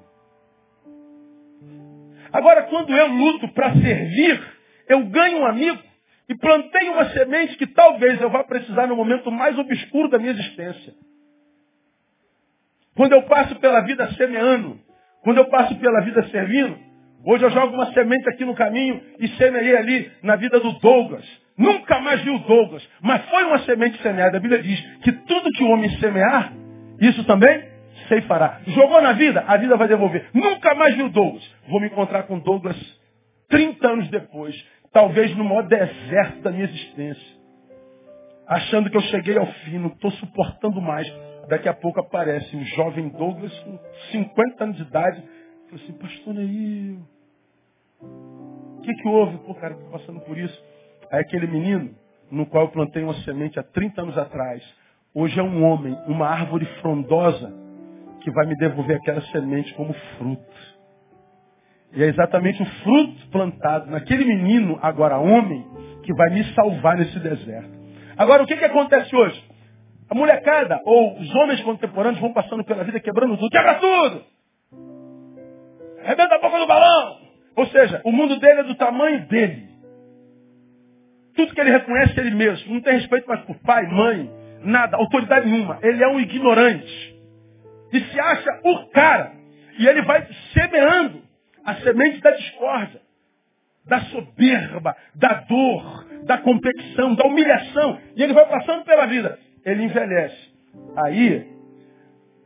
Agora, quando eu luto para servir, eu ganho um amigo e plantei uma semente que talvez eu vá precisar no momento mais obscuro da minha existência. Quando eu passo pela vida semeando, quando eu passo pela vida servindo, hoje eu jogo uma semente aqui no caminho e semeei ali na vida do Douglas. Nunca mais viu Douglas, mas foi uma semente semeada. A Bíblia diz que tudo que o homem semear, isso também fará. Jogou na vida, a vida vai devolver. Nunca mais viu Douglas. Vou me encontrar com Douglas 30 anos depois, talvez no maior deserto da minha existência. Achando que eu cheguei ao fim, não estou suportando mais. Daqui a pouco aparece um jovem Douglas com 50 anos de idade. Falei assim, pastor Neil, o que, que houve? Pô, cara, estou passando por isso. Aí aquele menino, no qual eu plantei uma semente há 30 anos atrás, hoje é um homem, uma árvore frondosa, que vai me devolver aquela semente como fruto. E é exatamente o fruto plantado naquele menino, agora homem, que vai me salvar nesse deserto. Agora, o que, que acontece hoje? A molecada, ou os homens contemporâneos, vão passando pela vida quebrando tudo. Quebra tudo! Rebenta a boca do balão! Ou seja, o mundo dele é do tamanho dele. Tudo que ele reconhece é ele mesmo. Não tem respeito mais por pai, mãe, nada, autoridade nenhuma. Ele é um ignorante. E se acha o cara. E ele vai semeando a semente da discórdia, da soberba, da dor, da competição, da humilhação. E ele vai passando pela vida. Ele envelhece. Aí,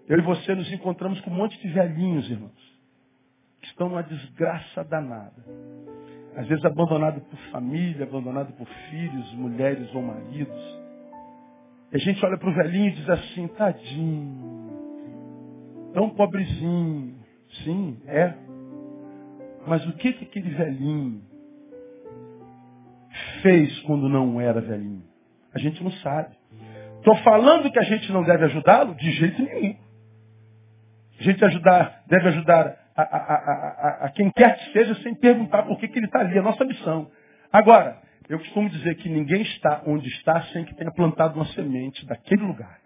eu e você nos encontramos com um monte de velhinhos, irmãos, que estão numa desgraça danada. Às vezes abandonado por família, abandonado por filhos, mulheres ou maridos. E a gente olha para o velhinho e diz assim, tadinho, tão pobrezinho. Sim, é. Mas o que, que aquele velhinho fez quando não era velhinho? A gente não sabe. Estou falando que a gente não deve ajudá-lo? De jeito nenhum. A gente ajudar, deve ajudar a, a, a, a, quem quer que seja sem perguntar por que, que ele está ali. É a nossa missão. Agora, eu costumo dizer que ninguém está onde está sem que tenha plantado uma semente daquele lugar.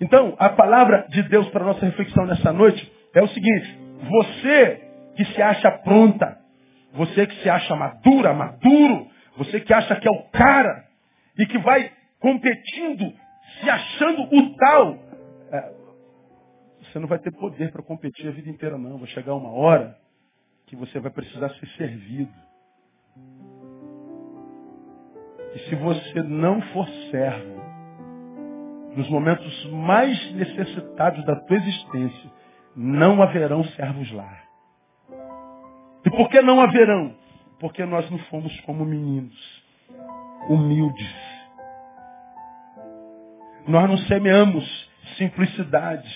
Então, a palavra de Deus para a nossa reflexão nessa noite é o seguinte: você que se acha pronta, você que se acha madura, maduro, você que acha que é o cara e que vai competindo, se achando o tal, é, você não vai ter poder para competir a vida inteira, não. Vai chegar uma hora que você vai precisar ser servido. E se você não for servo, nos momentos mais necessitados da tua existência, não haverão servos lá. E por que não haverão? Porque nós não fomos como meninos, humildes. Nós não semeamos simplicidade.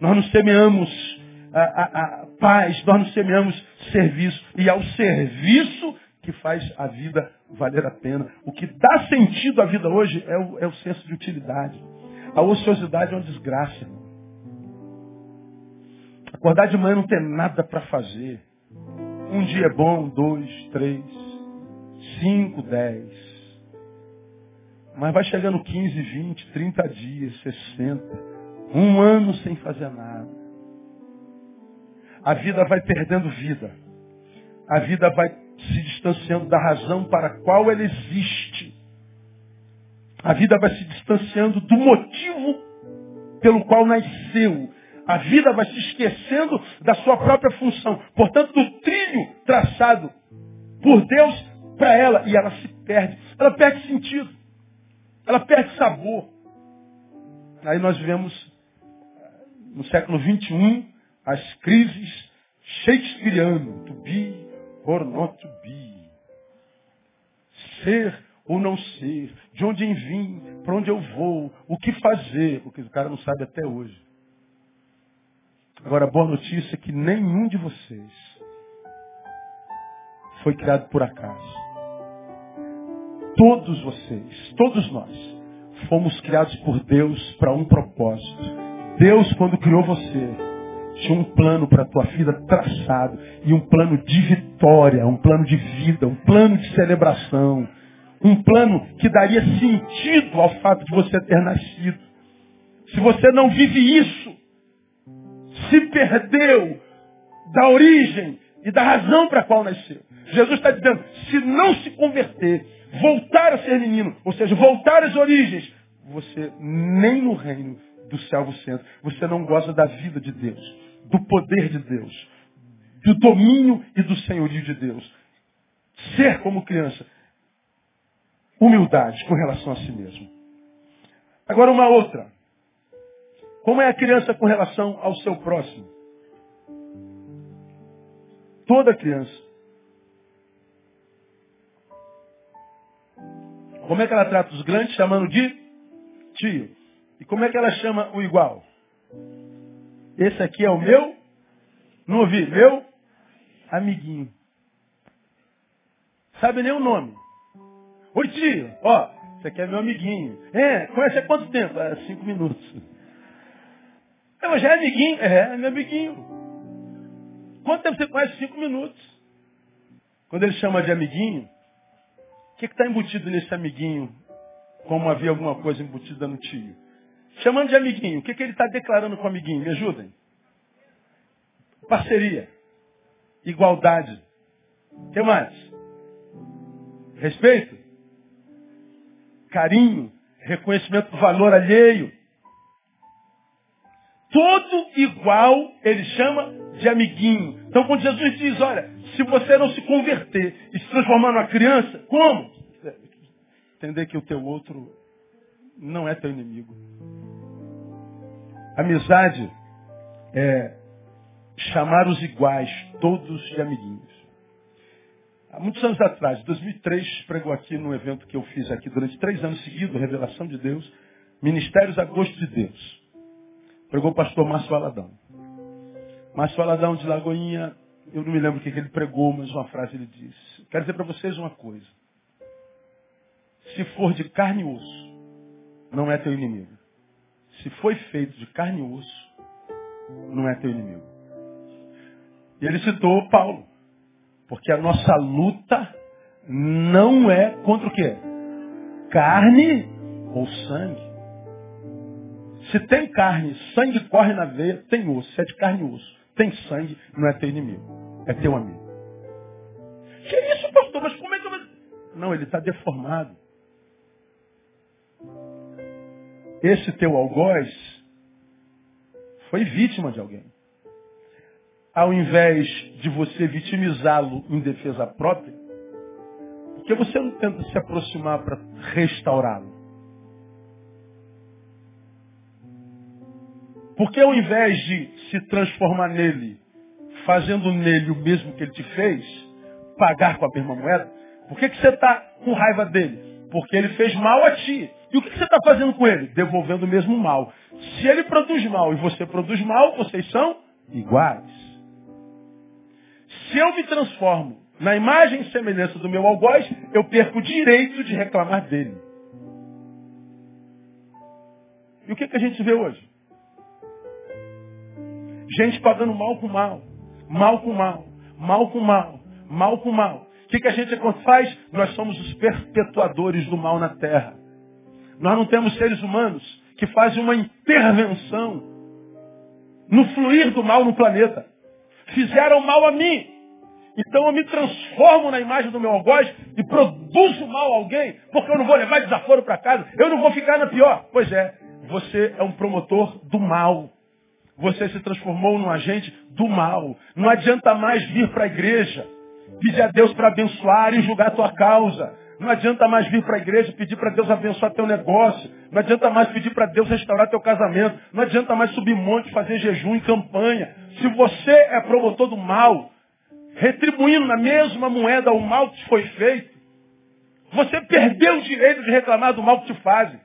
Nós não semeamos a, a, a paz. Nós não semeamos serviço. E ao serviço que faz a vida valer a pena. O que dá sentido à vida hoje é o, é o senso de utilidade. A ociosidade é uma desgraça. Acordar de manhã não tem nada para fazer. Um dia é bom, dois, três, cinco, dez. Mas vai chegando 15, 20, 30 dias, 60. Um ano sem fazer nada. A vida vai perdendo vida. A vida vai se distanciando da razão para a qual ela existe. A vida vai se distanciando do motivo pelo qual nasceu. A vida vai se esquecendo da sua própria função. Portanto, do trilho traçado por Deus para ela. E ela se perde. Ela perde sentido. Ela perde sabor. Aí nós vivemos no século XXI as crises shakespeariano. To be or not to be. Ser ou não ser. De onde vim, para onde eu vou, o que fazer. Porque o cara não sabe até hoje. Agora, a boa notícia é que nenhum de vocês foi criado por acaso. Todos vocês, todos nós, fomos criados por Deus para um propósito. Deus, quando criou você, tinha um plano para a tua vida traçado. E um plano de vitória, um plano de vida, um plano de celebração. Um plano que daria sentido ao fato de você ter nascido. Se você não vive isso, se perdeu da origem e da razão para a qual nasceu. Jesus está dizendo, se não se converter, voltar a ser menino, ou seja, voltar às origens, você nem no reino do céu você entra. Você não gosta da vida de Deus, do poder de Deus, do domínio e do senhorio de Deus. Ser como criança. Humildade com relação a si mesmo. Agora uma outra. Como é a criança com relação ao seu próximo? Toda criança. Como é que ela trata os grandes chamando de tio? E como é que ela chama o igual? Esse aqui é o meu, não ouvi, meu amiguinho. Sabe nem o nome. Oi tio, ó, esse aqui é meu amiguinho. É, conhece há quanto tempo? Há cinco minutos. Eu já é amiguinho? É, é meu amiguinho. Quanto tempo você conhece? Cinco minutos. Quando ele chama de amiguinho, o que está embutido nesse amiguinho? Como havia alguma coisa embutida no tio. Chamando de amiguinho, o que, que ele está declarando com o amiguinho? Me ajudem. Parceria. Igualdade. O que mais? Respeito. Carinho. Reconhecimento do valor alheio todo igual ele chama de amiguinho. Então quando Jesus diz, olha, se você não se converter e se transformar numa criança, como? Entender que o teu outro não é teu inimigo. Amizade é chamar os iguais, todos de amiguinhos. Há muitos anos atrás, 2003, pregou aqui no evento que eu fiz aqui durante três anos seguidos, Revelação de Deus, Ministérios a Gosto de Deus. Pregou o pastor Márcio Aladão. Márcio Aladão de Lagoinha, eu não me lembro o que, ele pregou, mas uma frase ele disse. Quero dizer para vocês uma coisa. Se for de carne e osso, não é teu inimigo. Se foi feito de carne e osso, não é teu inimigo. E ele citou Paulo. Porque a nossa luta não é contra o quê? Carne ou sangue. Se tem carne, sangue corre na veia, tem osso. Se é de carne e osso, tem sangue, não é teu inimigo. É teu amigo. Que isso, pastor? Mas como é que eu... Não, ele está deformado. Esse teu algoz foi vítima de alguém. Ao invés de você vitimizá-lo em defesa própria, porque você não tenta se aproximar para restaurá-lo? Porque ao invés de se transformar nele, fazendo nele o mesmo que ele te fez, pagar com a mesma moeda, por que, que você está com raiva dele? Porque ele fez mal a ti. E o que, que você está fazendo com ele? Devolvendo o mesmo mal. Se ele produz mal e você produz mal, vocês são iguais. Se eu me transformo na imagem e semelhança do meu algoz, eu perco o direito de reclamar dele. E o que, que a gente vê hoje? Gente pagando mal com mal, mal com mal, mal com mal, mal com mal. O que, que a gente faz? Nós somos os perpetuadores do mal na terra. Nós não temos seres humanos que fazem uma intervenção no fluir do mal no planeta. Fizeram mal a mim. Então eu me transformo na imagem do meu algoz e produzo mal a alguém, porque eu não vou levar desaforo para casa, eu não vou ficar na pior. Pois é, você é um promotor do mal. Você se transformou num agente do mal. Não adianta mais vir para a igreja, pedir a Deus para abençoar e julgar a tua causa. Não adianta mais vir para a igreja pedir para Deus abençoar teu negócio. Não adianta mais pedir para Deus restaurar teu casamento. Não adianta mais subir monte, fazer jejum e campanha. Se você é promotor do mal, retribuindo na mesma moeda o mal que te foi feito, você perdeu o direito de reclamar do mal que te fazem.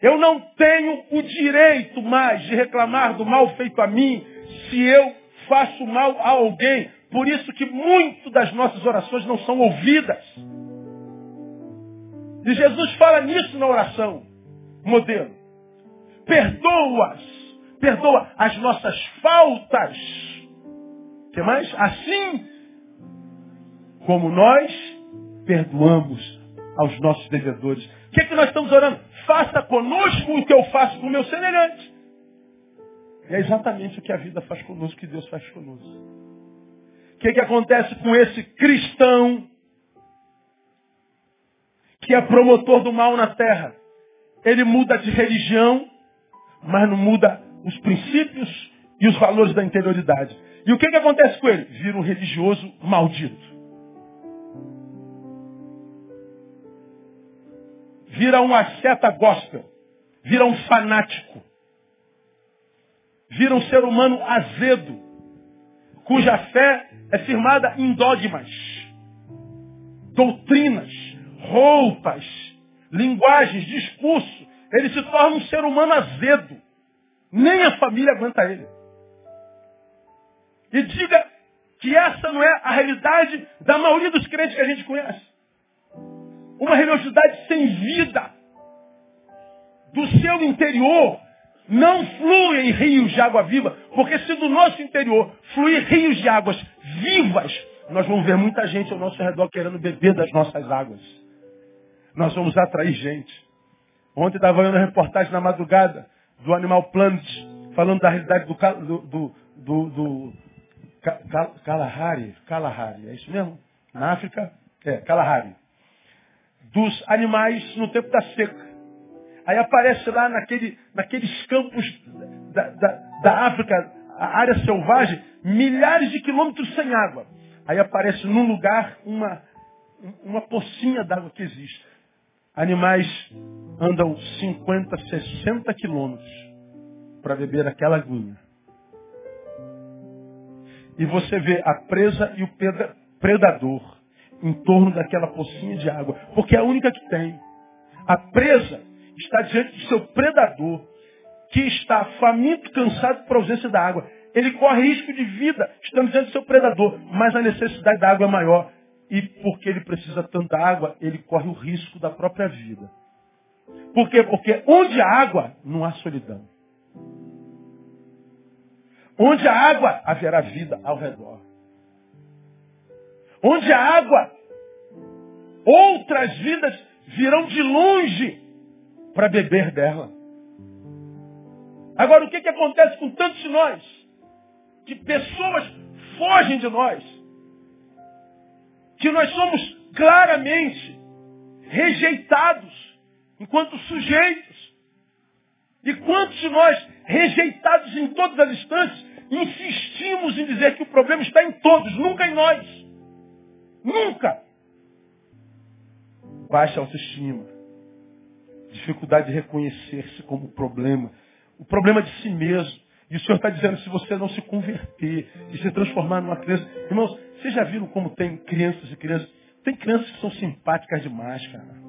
Eu não tenho o direito mais de reclamar do mal feito a mim se eu faço mal a alguém. Por isso que muito das nossas orações não são ouvidas. E Jesus fala nisso na oração, modelo. Perdoa-as, perdoa as nossas faltas. que mais? Assim como nós perdoamos aos nossos devedores. O que, é que nós estamos orando? Faça conosco o que eu faço com o meu semelhante. E é exatamente o que a vida faz conosco, que Deus faz conosco. O que, que acontece com esse cristão que é promotor do mal na terra? Ele muda de religião, mas não muda os princípios e os valores da interioridade. E o que, que acontece com ele? Vira um religioso maldito. Vira um asceta gospel. Vira um fanático. Vira um ser humano azedo, cuja fé é firmada em dogmas, doutrinas, roupas, linguagens, discurso. Ele se torna um ser humano azedo. Nem a família aguenta ele. E diga que essa não é a realidade da maioria dos crentes que a gente conhece. Uma religiosidade sem vida. Do seu interior não fluem rios de água viva, porque se do nosso interior fluir rios de águas vivas, nós vamos ver muita gente ao nosso redor querendo beber das nossas águas. Nós vamos atrair gente. Ontem estava vendo uma reportagem na madrugada do Animal Planet, falando da realidade do, do, do, do, Kalahari, Kalahari, é isso mesmo? Na África? É, Kalahari. Dos animais no tempo da seca. Aí aparece lá naquele, naqueles campos da, da, da África, a área selvagem, milhares de quilômetros sem água. Aí aparece num lugar uma, uma pocinha d'água que existe. Animais andam 50, 60 quilômetros para beber aquela aguinha. E você vê a presa e o predador em torno daquela pocinha de água, porque é a única que tem. A presa está diante do seu predador, que está faminto, cansado por ausência da água. Ele corre risco de vida, estando diante do seu predador, mas a necessidade da água é maior. E porque ele precisa tanta água, ele corre o risco da própria vida. Por quê? Porque onde há água, não há solidão. Onde há água, haverá vida ao redor. Onde há água, outras vidas virão de longe para beber dela. Agora, o que, que acontece com tantos de nós? Que pessoas fogem de nós. Que nós somos claramente rejeitados enquanto sujeitos. E quantos de nós, rejeitados em todas as instâncias, insistimos em dizer que o problema está em todos, nunca em nós. Nunca. Baixa autoestima. Dificuldade de reconhecer-se como problema. O problema de si mesmo. E o Senhor está dizendo, se você não se converter e se transformar numa criança. Irmãos, vocês já viram como tem crianças e crianças? Tem crianças que são simpáticas demais, cara.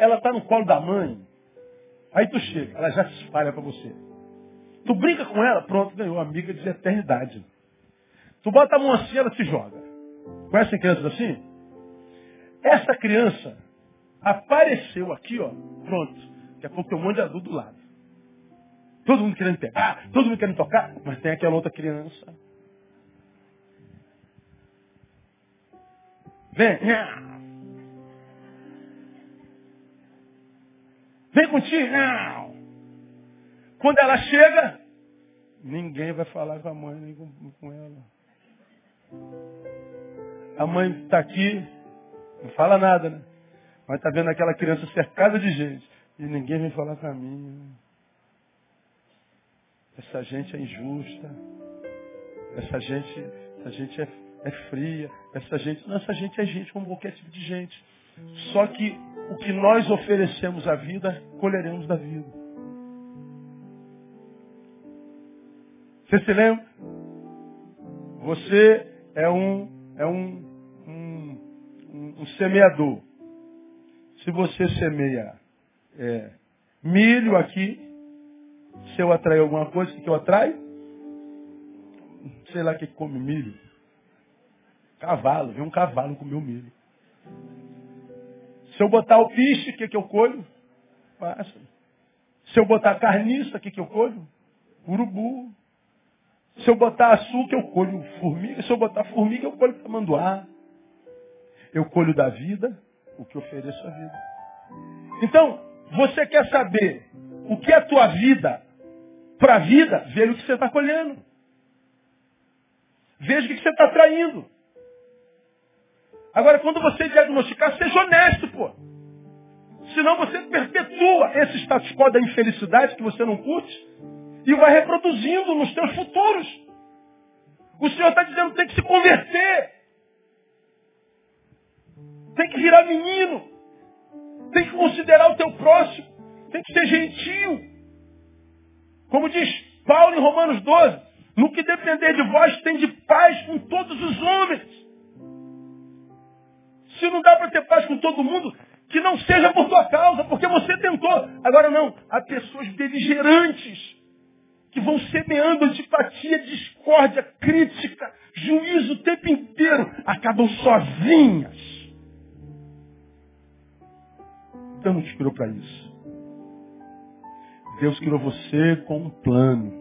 Ela está no colo da mãe. Aí tu chega, ela já se espalha para você. Tu brinca com ela, pronto, ganhou amiga de eternidade. Tu bota a mão assim, ela se joga. Conhecem crianças assim? Essa criança apareceu aqui, ó, pronto. Daqui a pouco tem um monte de adulto do lado. Todo mundo querendo pegar, todo mundo querendo tocar, mas tem aquela outra criança. Vem. Vem contigo. Quando ela chega, ninguém vai falar com a mãe nem com ela. A mãe está aqui, não fala nada, né? Mas está vendo aquela criança cercada de gente. E ninguém vem falar com a minha. Essa gente é injusta. Essa gente, essa gente é, é fria. Essa gente, não, essa gente é gente como qualquer tipo de gente. Só que o que nós oferecemos à vida, colheremos da vida. Você se lembra? Você é um, é um, um, semeador. Se você semeia é, milho aqui, se eu atrair alguma coisa, o que eu atraio? Sei lá que come milho. Cavalo, vem um cavalo comer o milho. Se eu botar o piche, o que, que eu colho? Pássaro. Se eu botar carniça, o que, que eu colho? Urubu. Se eu botar açúcar, eu colho formiga. Se eu botar formiga, eu colho tamanduá. Eu colho da vida o que ofereço à vida. Então, você quer saber o que é a tua vida para a vida? Veja o que você está colhendo. Veja o que você está traindo. Agora, quando você diagnosticar, seja honesto, pô. Senão você perpetua esse status quo da infelicidade que você não curte e vai reproduzindo nos teus futuros. O Senhor está dizendo que tem que se converter. Tem que virar menino. Tem que considerar o teu próximo. Tem que ser gentil. Como diz Paulo em Romanos 12, no que depender de vós, tem de paz com todos os homens. Se não dá para ter paz com todo mundo, que não seja por tua causa, porque você tentou. Agora não, há pessoas beligerantes que vão semeando antipatia, discórdia, crítica, juízo o tempo inteiro, acabam sozinhas. Deus não te criou para isso. Deus criou você com um plano.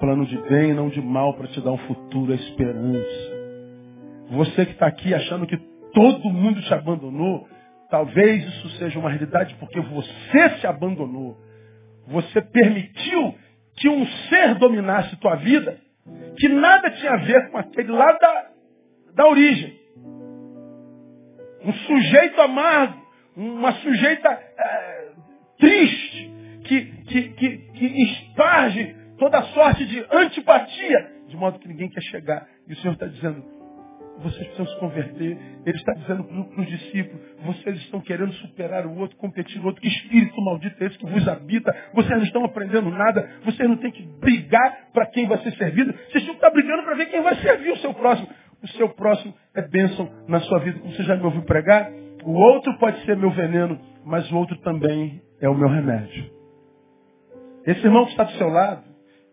Plano de bem e não de mal para te dar um futuro, a esperança. Você que está aqui achando que todo mundo te abandonou, talvez isso seja uma realidade porque você se abandonou. Você permitiu que um ser dominasse tua vida que nada tinha a ver com aquele lá da, da origem. Um sujeito amargo, uma sujeita é, triste, que, que, que, que esparge toda sorte de antipatia, de modo que ninguém quer chegar. E o Senhor está dizendo, vocês precisam se converter. Ele está dizendo para os discípulos, vocês estão querendo superar o outro, competir o outro. Que espírito maldito é esse que vos habita? Vocês não estão aprendendo nada. Vocês não têm que brigar para quem vai ser servido. Vocês estão brigando para ver quem vai servir o seu próximo. O seu próximo é bênção na sua vida. Como você já me ouviu pregar, o outro pode ser meu veneno, mas o outro também é o meu remédio. Esse irmão que está do seu lado,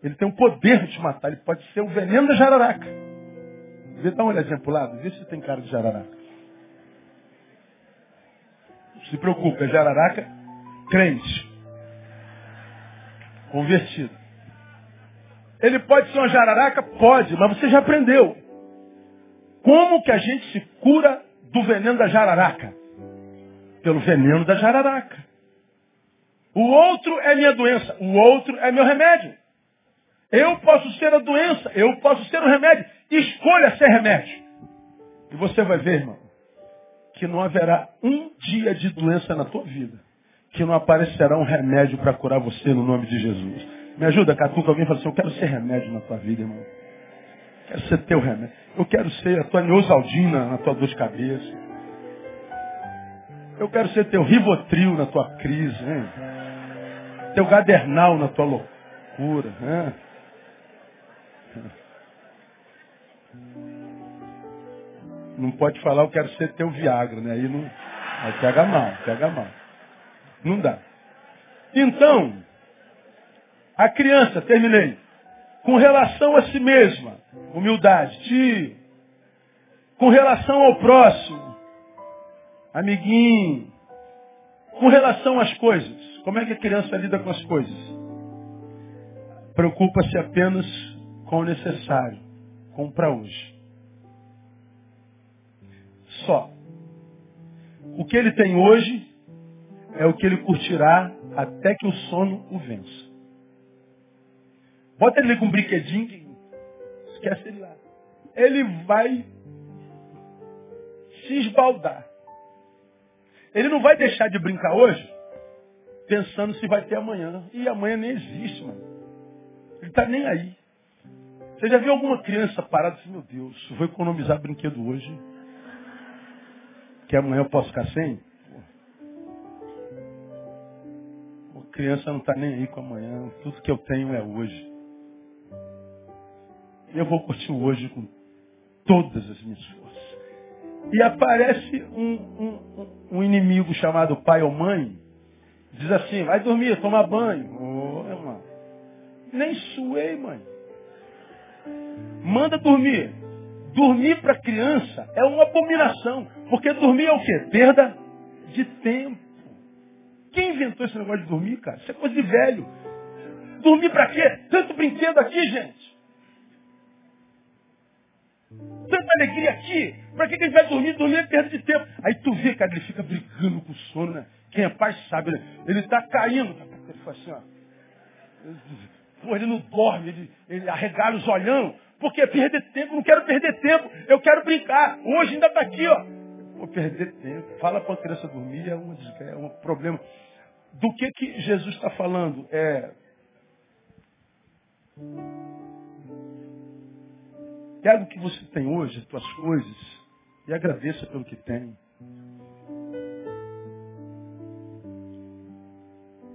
ele tem o poder de te matar. Ele pode ser o veneno da jararaca. Vê, dá uma olhadinha pro lado, vê se tem cara de jararaca. Se preocupa, é jararaca crente. Convertido. Ele pode ser uma jararaca? Pode, mas você já aprendeu. Como que a gente se cura do veneno da jararaca? Pelo veneno da jararaca. O outro é minha doença, o outro é meu remédio. Eu posso ser a doença, eu posso ser o remédio. Escolha ser remédio. E você vai ver, irmão, que não haverá um dia de doença na tua vida que não aparecerá um remédio para curar você no nome de Jesus. Me ajuda, Catuca, alguém fala assim, eu quero ser remédio na tua vida, irmão. Quero ser teu remédio. Eu quero ser a tua neosaldina na tua dor de cabeça. Eu quero ser teu rivotril na tua crise, hein? Teu gadernal na tua loucura. Hein? Não pode falar, eu quero ser teu Viagra, né? Aí não. Aí pega mal, pega mal. Não dá. Então, a criança, terminei, com relação a si mesma, humildade, ti, com relação ao próximo, amiguinho, com relação às coisas, como é que a criança lida com as coisas? Preocupa-se apenas com o necessário, com para hoje. Só. O que ele tem hoje é o que ele curtirá até que o sono o vença. Bota ele com um brinquedinho, esquece ele lá. Ele vai se esbaldar. Ele não vai deixar de brincar hoje pensando se vai ter amanhã. E amanhã nem existe, mano. Ele está nem aí. Você já viu alguma criança parada assim, meu Deus, vou economizar brinquedo hoje que amanhã eu posso ficar sem? Pô, criança não está nem aí com amanhã. Tudo que eu tenho é hoje. Eu vou curtir hoje com todas as minhas forças. E aparece um, um, um inimigo chamado pai ou mãe. Diz assim, vai dormir, toma banho. Oh. Nem suei, mãe. Manda dormir. Dormir para criança é uma abominação. Porque dormir é o quê? Perda de tempo. Quem inventou esse negócio de dormir, cara? Isso é coisa de velho. Dormir para quê? Tanto brinquedo aqui, gente. Tanta alegria aqui. Para que, que gente vai dormir? Dormir é perda de tempo. Aí tu vê, cara, ele fica brigando com o sono, né? Quem é pai sabe, né? Ele está caindo. Ele faz assim, ó. Pô, ele não dorme, ele, ele arregala os olhão. Porque perder tempo, não quero perder tempo, eu quero brincar. Hoje ainda está aqui, ó. Vou perder tempo. Fala para a criança dormir, é um, é um problema. Do que, que Jesus está falando? É. Pega o que você tem hoje, as tuas coisas, e agradeça pelo que tem.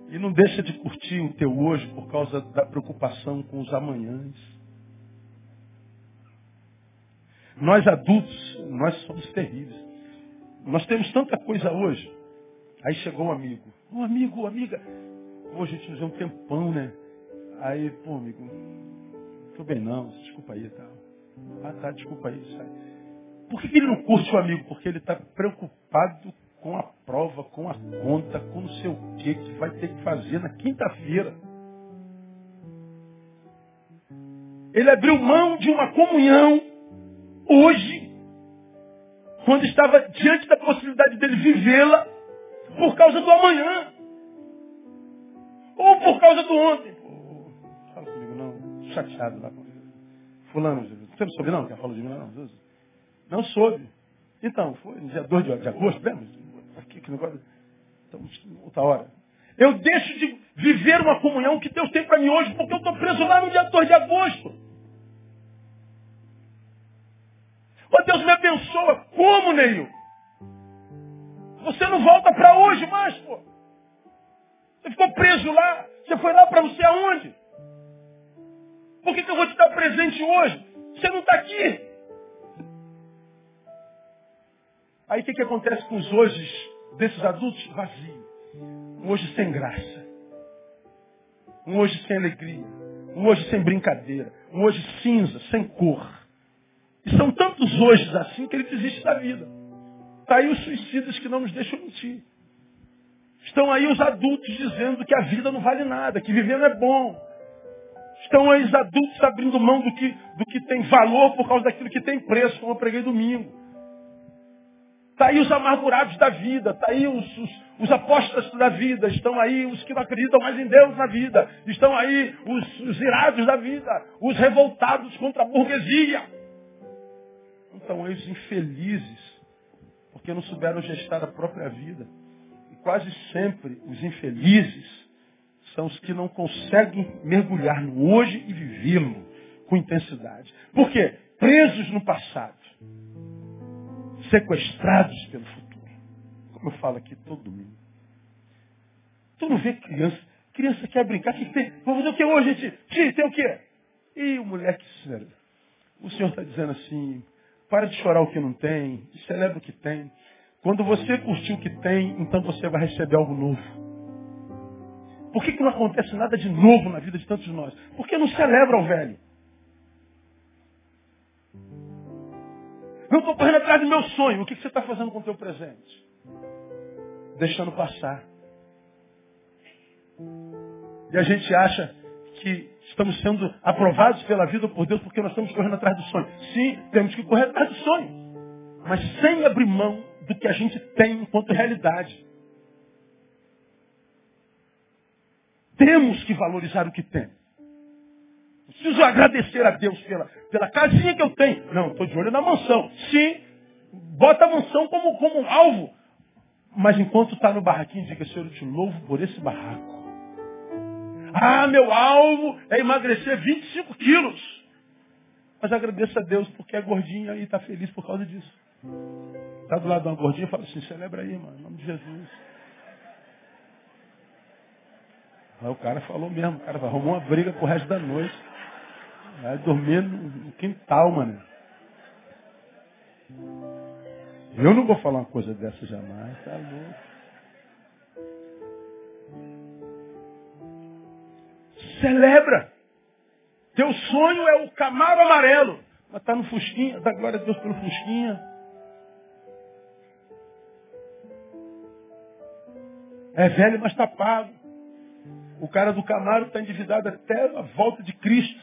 E não deixa de curtir o teu hoje por causa da preocupação com os amanhãs. Nós adultos, nós somos terríveis. Nós temos tanta coisa hoje. Aí chegou um amigo. Um amigo, amiga. Hoje a gente usou um tempão, né? Aí, pô, amigo, tô bem não, desculpa aí e tal. Ah, tá, desculpa aí. Sai. Por que ele não curte o amigo? Porque ele está preocupado com a prova, com a conta, com não sei o que que vai ter que fazer na quinta-feira. Ele abriu mão de uma comunhão hoje, quando estava diante da possibilidade dele vivê-la, por causa do amanhã. Ou por causa do ontem. Pô, fala comigo não, chateado lá com Fulano, você não soube não que falou de mim? Não, não soube. Então, foi no dia 2 de agosto, lembra? Aqui, que negócio. Então, outra hora. Eu deixo de viver uma comunhão que Deus tem para mim hoje, porque eu estou preso lá no dia 2 de agosto. Oh, Deus me abençoa. Como, Neil? Você não volta para hoje mais, pô. Você ficou preso lá. Você foi lá para você aonde? Por que, que eu vou te dar presente hoje? Você não está aqui. Aí o que, que acontece com os hoje desses adultos? Vazio. Um hoje sem graça. Um hoje sem alegria. Um hoje sem brincadeira. Um hoje cinza, sem cor. E são tantos hoje assim que ele desiste da vida. Está aí os suicidas que não nos deixam mentir. Estão aí os adultos dizendo que a vida não vale nada, que viver não é bom. Estão os adultos abrindo mão do que, do que tem valor por causa daquilo que tem preço, como eu preguei domingo. Está aí os amargurados da vida, está aí os, os, os apóstolos da vida, estão aí os que não acreditam mais em Deus na vida, estão aí os, os irados da vida, os revoltados contra a burguesia. Então, aí os infelizes, porque não souberam gestar a própria vida. E quase sempre os infelizes são os que não conseguem mergulhar no hoje e vivê-lo com intensidade. Por quê? Presos no passado, sequestrados pelo futuro. Como eu falo aqui todo domingo. Tu não vê criança? Criança quer brincar, que tem? Vamos fazer o que hoje, gente? Tia, tem o quê? E o moleque, sério, o Senhor está dizendo assim, para de chorar o que não tem, celebra o que tem. Quando você curtir o que tem, então você vai receber algo novo. Por que, que não acontece nada de novo na vida de tantos de nós? Porque não celebra o velho. Não estou correndo atrás do meu sonho. O que, que você está fazendo com o teu presente? Deixando passar. E a gente acha que estamos sendo aprovados pela vida por Deus porque nós estamos correndo atrás do sonho. Sim, temos que correr atrás do sonho. Mas sem abrir mão do que a gente tem enquanto realidade. Temos que valorizar o que tem. Preciso agradecer a Deus pela, pela casinha que eu tenho. Não, estou de olho na mansão. Sim, bota a mansão como, como um alvo. Mas enquanto está no barraquinho, diga, Senhor, eu te louvo por esse barraco. Ah, meu alvo é emagrecer 25 quilos. Mas agradeça a Deus porque é gordinha e está feliz por causa disso. Está do lado de uma gordinha e fala assim, celebra aí, mano, em nome de Jesus. Aí o cara falou mesmo, o cara arrumou uma briga pro resto da noite. Vai dormir no quintal, mano. Eu não vou falar uma coisa dessa jamais, tá louco. Celebra. Teu sonho é o camaro amarelo. Mas está no Fusquinha, dá glória a Deus pelo Fusquinha. É velho, mas está pago. O cara do Camaro está endividado até a volta de Cristo.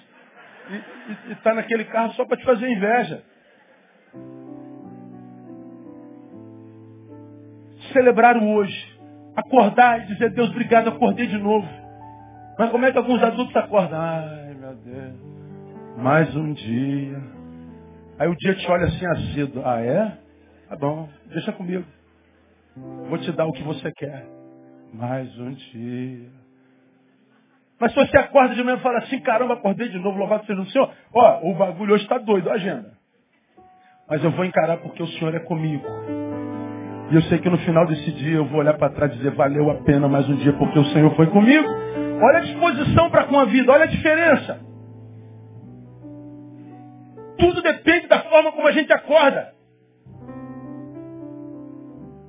E está naquele carro só para te fazer inveja. Celebrar o hoje. Acordar e dizer, Deus, obrigado, acordei de novo. Mas como é que alguns adultos acordam? Ai, meu Deus. Mais um dia. Aí o dia te olha assim azedo. Ah, é? Tá bom, deixa comigo. Vou te dar o que você quer. Mais um dia. Mas se você acorda de manhã e fala assim, caramba, acordei de novo, louvado seja o Senhor. Ó, o bagulho hoje está doido, a agenda. Mas eu vou encarar porque o Senhor é comigo. E eu sei que no final desse dia eu vou olhar para trás e dizer, valeu a pena mais um dia porque o Senhor foi comigo. Olha a disposição para com a vida, olha a diferença. Tudo depende da forma como a gente acorda.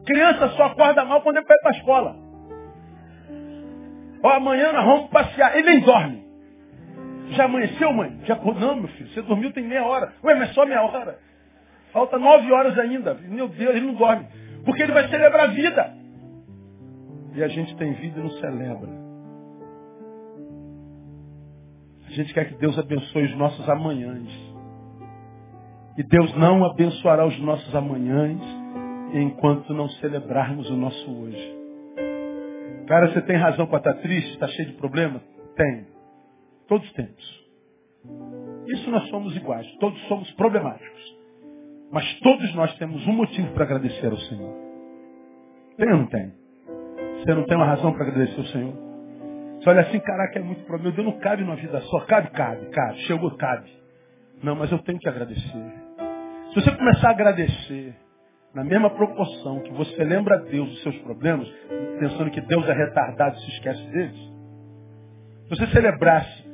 Criança só acorda mal quando vai para a escola. Ó, amanhã nós vamos passear. Ele nem dorme. Já amanheceu, mãe? Já Não, meu filho, você dormiu tem meia hora. Ué, mas só meia hora. Falta nove horas ainda. Meu Deus, ele não dorme. Porque ele vai celebrar a vida. E a gente tem vida e não celebra. A gente quer que Deus abençoe os nossos amanhãs. E Deus não abençoará os nossos amanhãs enquanto não celebrarmos o nosso hoje. Cara, você tem razão para estar triste, está cheio de problema? Tem. Todos temos. Isso nós somos iguais, todos somos problemáticos. Mas todos nós temos um motivo para agradecer ao Senhor. Tem ou não tem? Você não tem uma razão para agradecer ao Senhor? Você olha assim, caraca, é muito problema. Deus não cabe numa vida só. Cabe, cabe, cabe. Chegou, cabe. Não, mas eu tenho que agradecer. Se você começar a agradecer, na mesma proporção que você lembra a Deus dos seus problemas, pensando que Deus é retardado e se esquece deles, se você celebrasse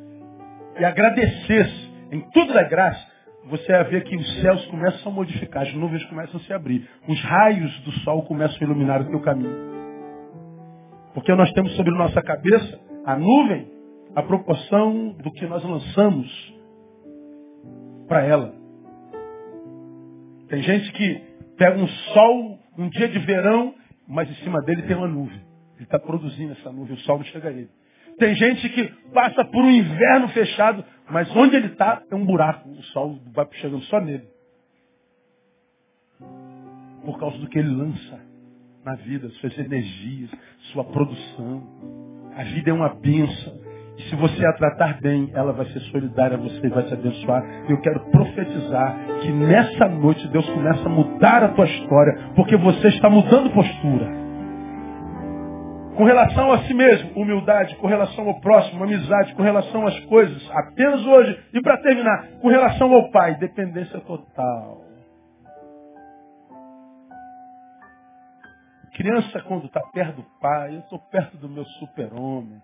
e agradecesse em tudo da graça, você vai ver que os céus começam a modificar, as nuvens começam a se abrir, os raios do sol começam a iluminar o teu caminho. Porque nós temos sobre nossa cabeça a nuvem, a proporção do que nós lançamos para ela. Tem gente que pega um sol, um dia de verão, mas em cima dele tem uma nuvem. Ele está produzindo essa nuvem, o sol não chega a ele. Tem gente que passa por um inverno fechado, mas onde ele está é um buraco. O sol vai chegando só nele. Por causa do que ele lança na vida, suas energias, sua produção. A vida é uma bênção. E se você a tratar bem, ela vai ser solidária a você e vai te abençoar. Eu quero profetizar que nessa noite Deus começa a mudar a tua história, porque você está mudando postura. Com relação a si mesmo, humildade, com relação ao próximo, amizade, com relação às coisas, apenas hoje. E para terminar, com relação ao Pai, dependência total. Criança, quando está perto do pai, eu estou perto do meu super-homem.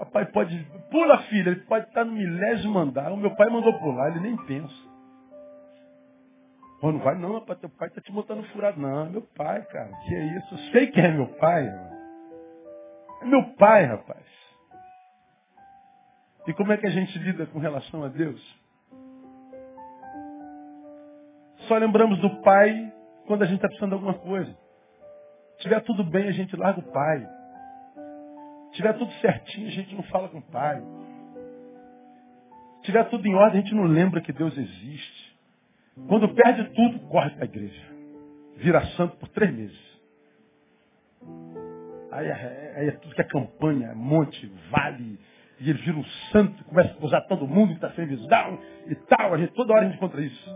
Papai pode. Pula, filha, ele pode estar no milésimo andar. O meu pai mandou pular, ele nem pensa. Pô, não vai não, rapaz, teu pai está te botando furado. Não, meu pai, cara. Que é isso? Eu sei quem é meu pai. É meu pai, rapaz. E como é que a gente lida com relação a Deus? Só lembramos do pai quando a gente está precisando de alguma coisa. Se tiver tudo bem, a gente larga o pai. Tiver tudo certinho, a gente não fala com o pai. Tiver tudo em ordem, a gente não lembra que Deus existe. Quando perde tudo, corre para a igreja. Vira santo por três meses. Aí é, é tudo que é campanha, é monte, vale. E ele vira um santo, começa a usar todo mundo que está sem visão e tal. A gente, toda hora a gente encontra isso.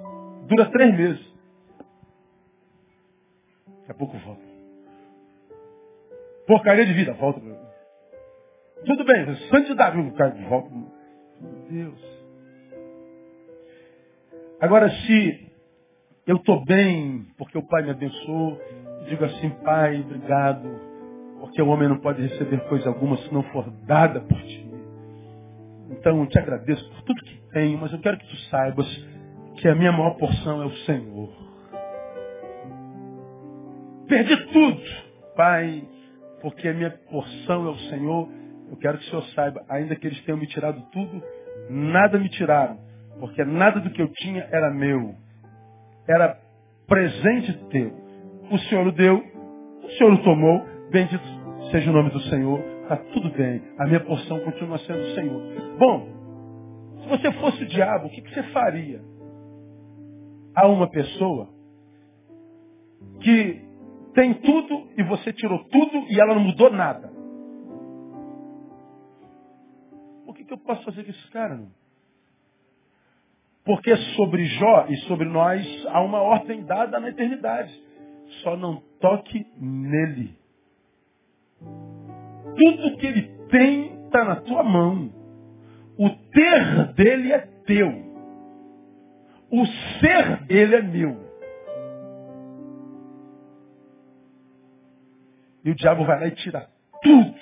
Dura três meses. Daqui a pouco volta. Porcaria de vida, volta. Tudo bem, santidade, volta. Meu Deus. Agora, se eu estou bem, porque o Pai me abençoou, digo assim, Pai, obrigado, porque o homem não pode receber coisa alguma se não for dada por ti. Então, eu te agradeço por tudo que tenho, mas eu quero que tu saibas que a minha maior porção é o Senhor. Perdi tudo, Pai, porque a minha porção é o Senhor. Eu quero que o Senhor saiba, ainda que eles tenham me tirado tudo, nada me tiraram porque nada do que eu tinha era meu. Era presente teu. O Senhor o deu, o Senhor o tomou. Bendito seja o nome do Senhor. Está tudo bem. A minha porção continua sendo o Senhor. Bom, se você fosse o diabo, o que, que você faria? Há uma pessoa que tem tudo e você tirou tudo e ela não mudou nada. Que, que eu posso fazer com esse cara? Porque sobre Jó e sobre nós há uma ordem dada na eternidade. Só não toque nele. Tudo que ele tem está na tua mão. O ter dele é teu. O ser dele é meu. E o diabo vai lá e tira tudo.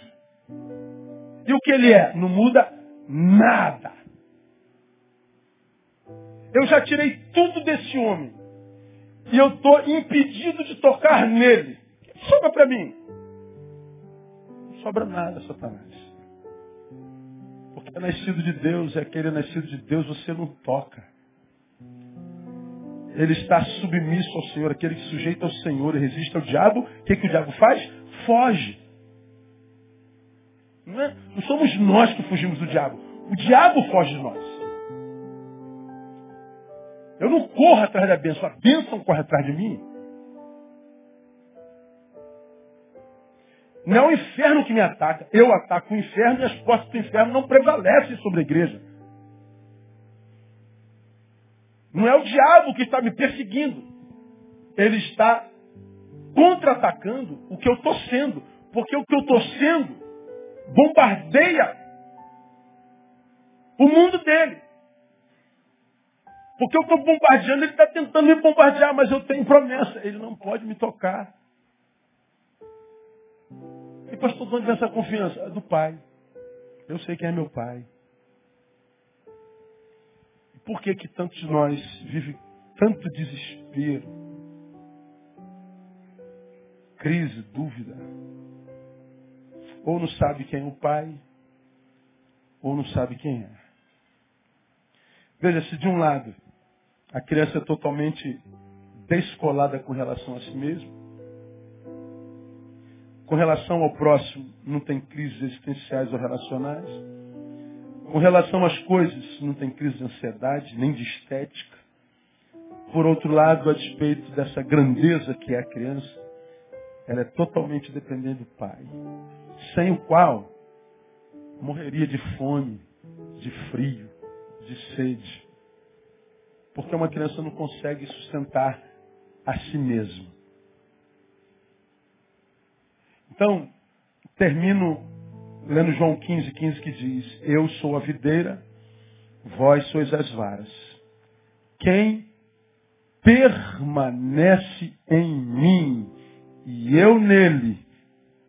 E o que ele é? Não muda nada. Eu já tirei tudo desse homem. E eu estou impedido de tocar nele. Sobra para mim? Não sobra nada, Satanás. Porque é nascido de Deus, é aquele nascido de Deus, você não toca. Ele está submisso ao Senhor, aquele que sujeita ao Senhor e resiste ao diabo. O que, que o diabo faz? Foge. Não, é? não somos nós que fugimos do diabo. O diabo foge de nós. Eu não corro atrás da bênção, a bênção corre atrás de mim. Não é o inferno que me ataca. Eu ataco o inferno e as portas do inferno não prevalecem sobre a igreja. Não é o diabo que está me perseguindo. Ele está contra-atacando o que eu estou sendo. Porque o que eu estou sendo bombardeia o mundo dele. Porque eu estou bombardeando, ele está tentando me bombardear, mas eu tenho promessa. Ele não pode me tocar. E pastor, de onde vem essa confiança? É do Pai. Eu sei quem é meu Pai. Por que que tantos de nós vivem tanto desespero? Crise, dúvida. Ou não sabe quem é o Pai, ou não sabe quem é. Veja, se de um lado a criança é totalmente descolada com relação a si mesmo. Com relação ao próximo, não tem crises existenciais ou relacionais. Com relação às coisas, não tem crise de ansiedade, nem de estética. Por outro lado, a despeito dessa grandeza que é a criança, ela é totalmente dependente do pai. Sem o qual morreria de fome, de frio, de sede. Porque uma criança não consegue sustentar a si mesma. Então, termino lendo João 15, 15 que diz, Eu sou a videira, vós sois as varas. Quem permanece em mim e eu nele,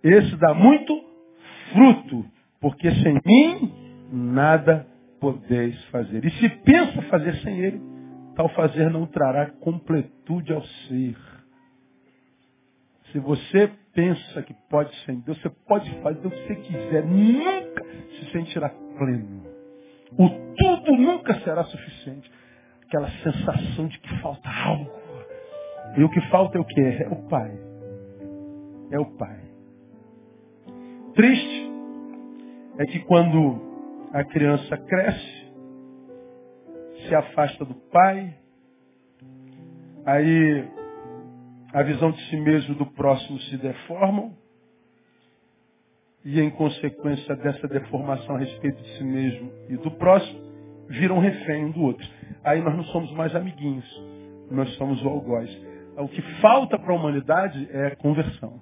esse dá muito fruto, porque sem mim nada podeis fazer. E se pensa fazer sem ele, tal fazer não trará completude ao ser. Se você pensa que pode sem Deus, você pode fazer o que você quiser, nunca se sentirá pleno. O tudo nunca será suficiente. Aquela sensação de que falta algo. E o que falta é o que? É o Pai. É o Pai. Triste é que quando a criança cresce, se afasta do Pai, aí a visão de si mesmo do próximo se deformam, e em consequência dessa deformação a respeito de si mesmo e do próximo, viram refém um do outro. Aí nós não somos mais amiguinhos, nós somos o algoz. O que falta para a humanidade é a conversão.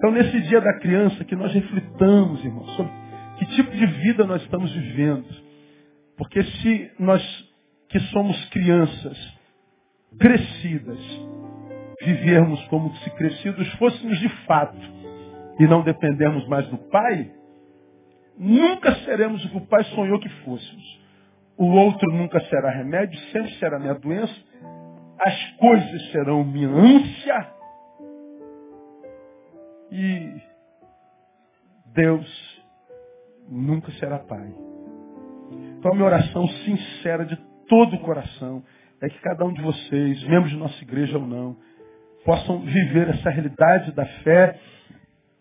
Então, nesse dia da criança, que nós reflitamos, irmãos, sobre que tipo de vida nós estamos vivendo. Porque se nós que somos crianças crescidas, vivermos como se crescidos fôssemos de fato e não dependermos mais do Pai, nunca seremos o que o Pai sonhou que fôssemos. O outro nunca será remédio, sempre será minha doença. As coisas serão minha ânsia. E Deus nunca será Pai. Então a minha oração sincera de todo o coração é que cada um de vocês, membros de nossa igreja ou não, possam viver essa realidade da fé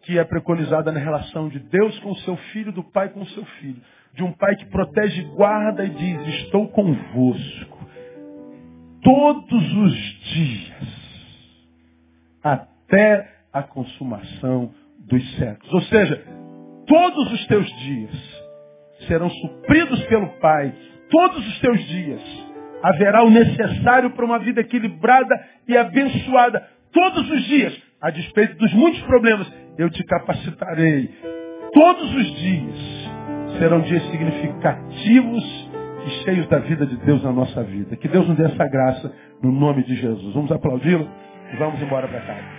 que é preconizada na relação de Deus com o seu filho, do pai com o seu filho. De um pai que protege, guarda e diz, estou convosco todos os dias, até a consumação dos séculos. Ou seja, todos os teus dias serão supridos pelo Pai, todos os teus dias haverá o necessário para uma vida equilibrada e abençoada. Todos os dias, a despeito dos muitos problemas, eu te capacitarei. Todos os dias serão dias significativos e cheios da vida de Deus na nossa vida. Que Deus nos dê essa graça no nome de Jesus. Vamos aplaudi-lo e vamos embora para casa.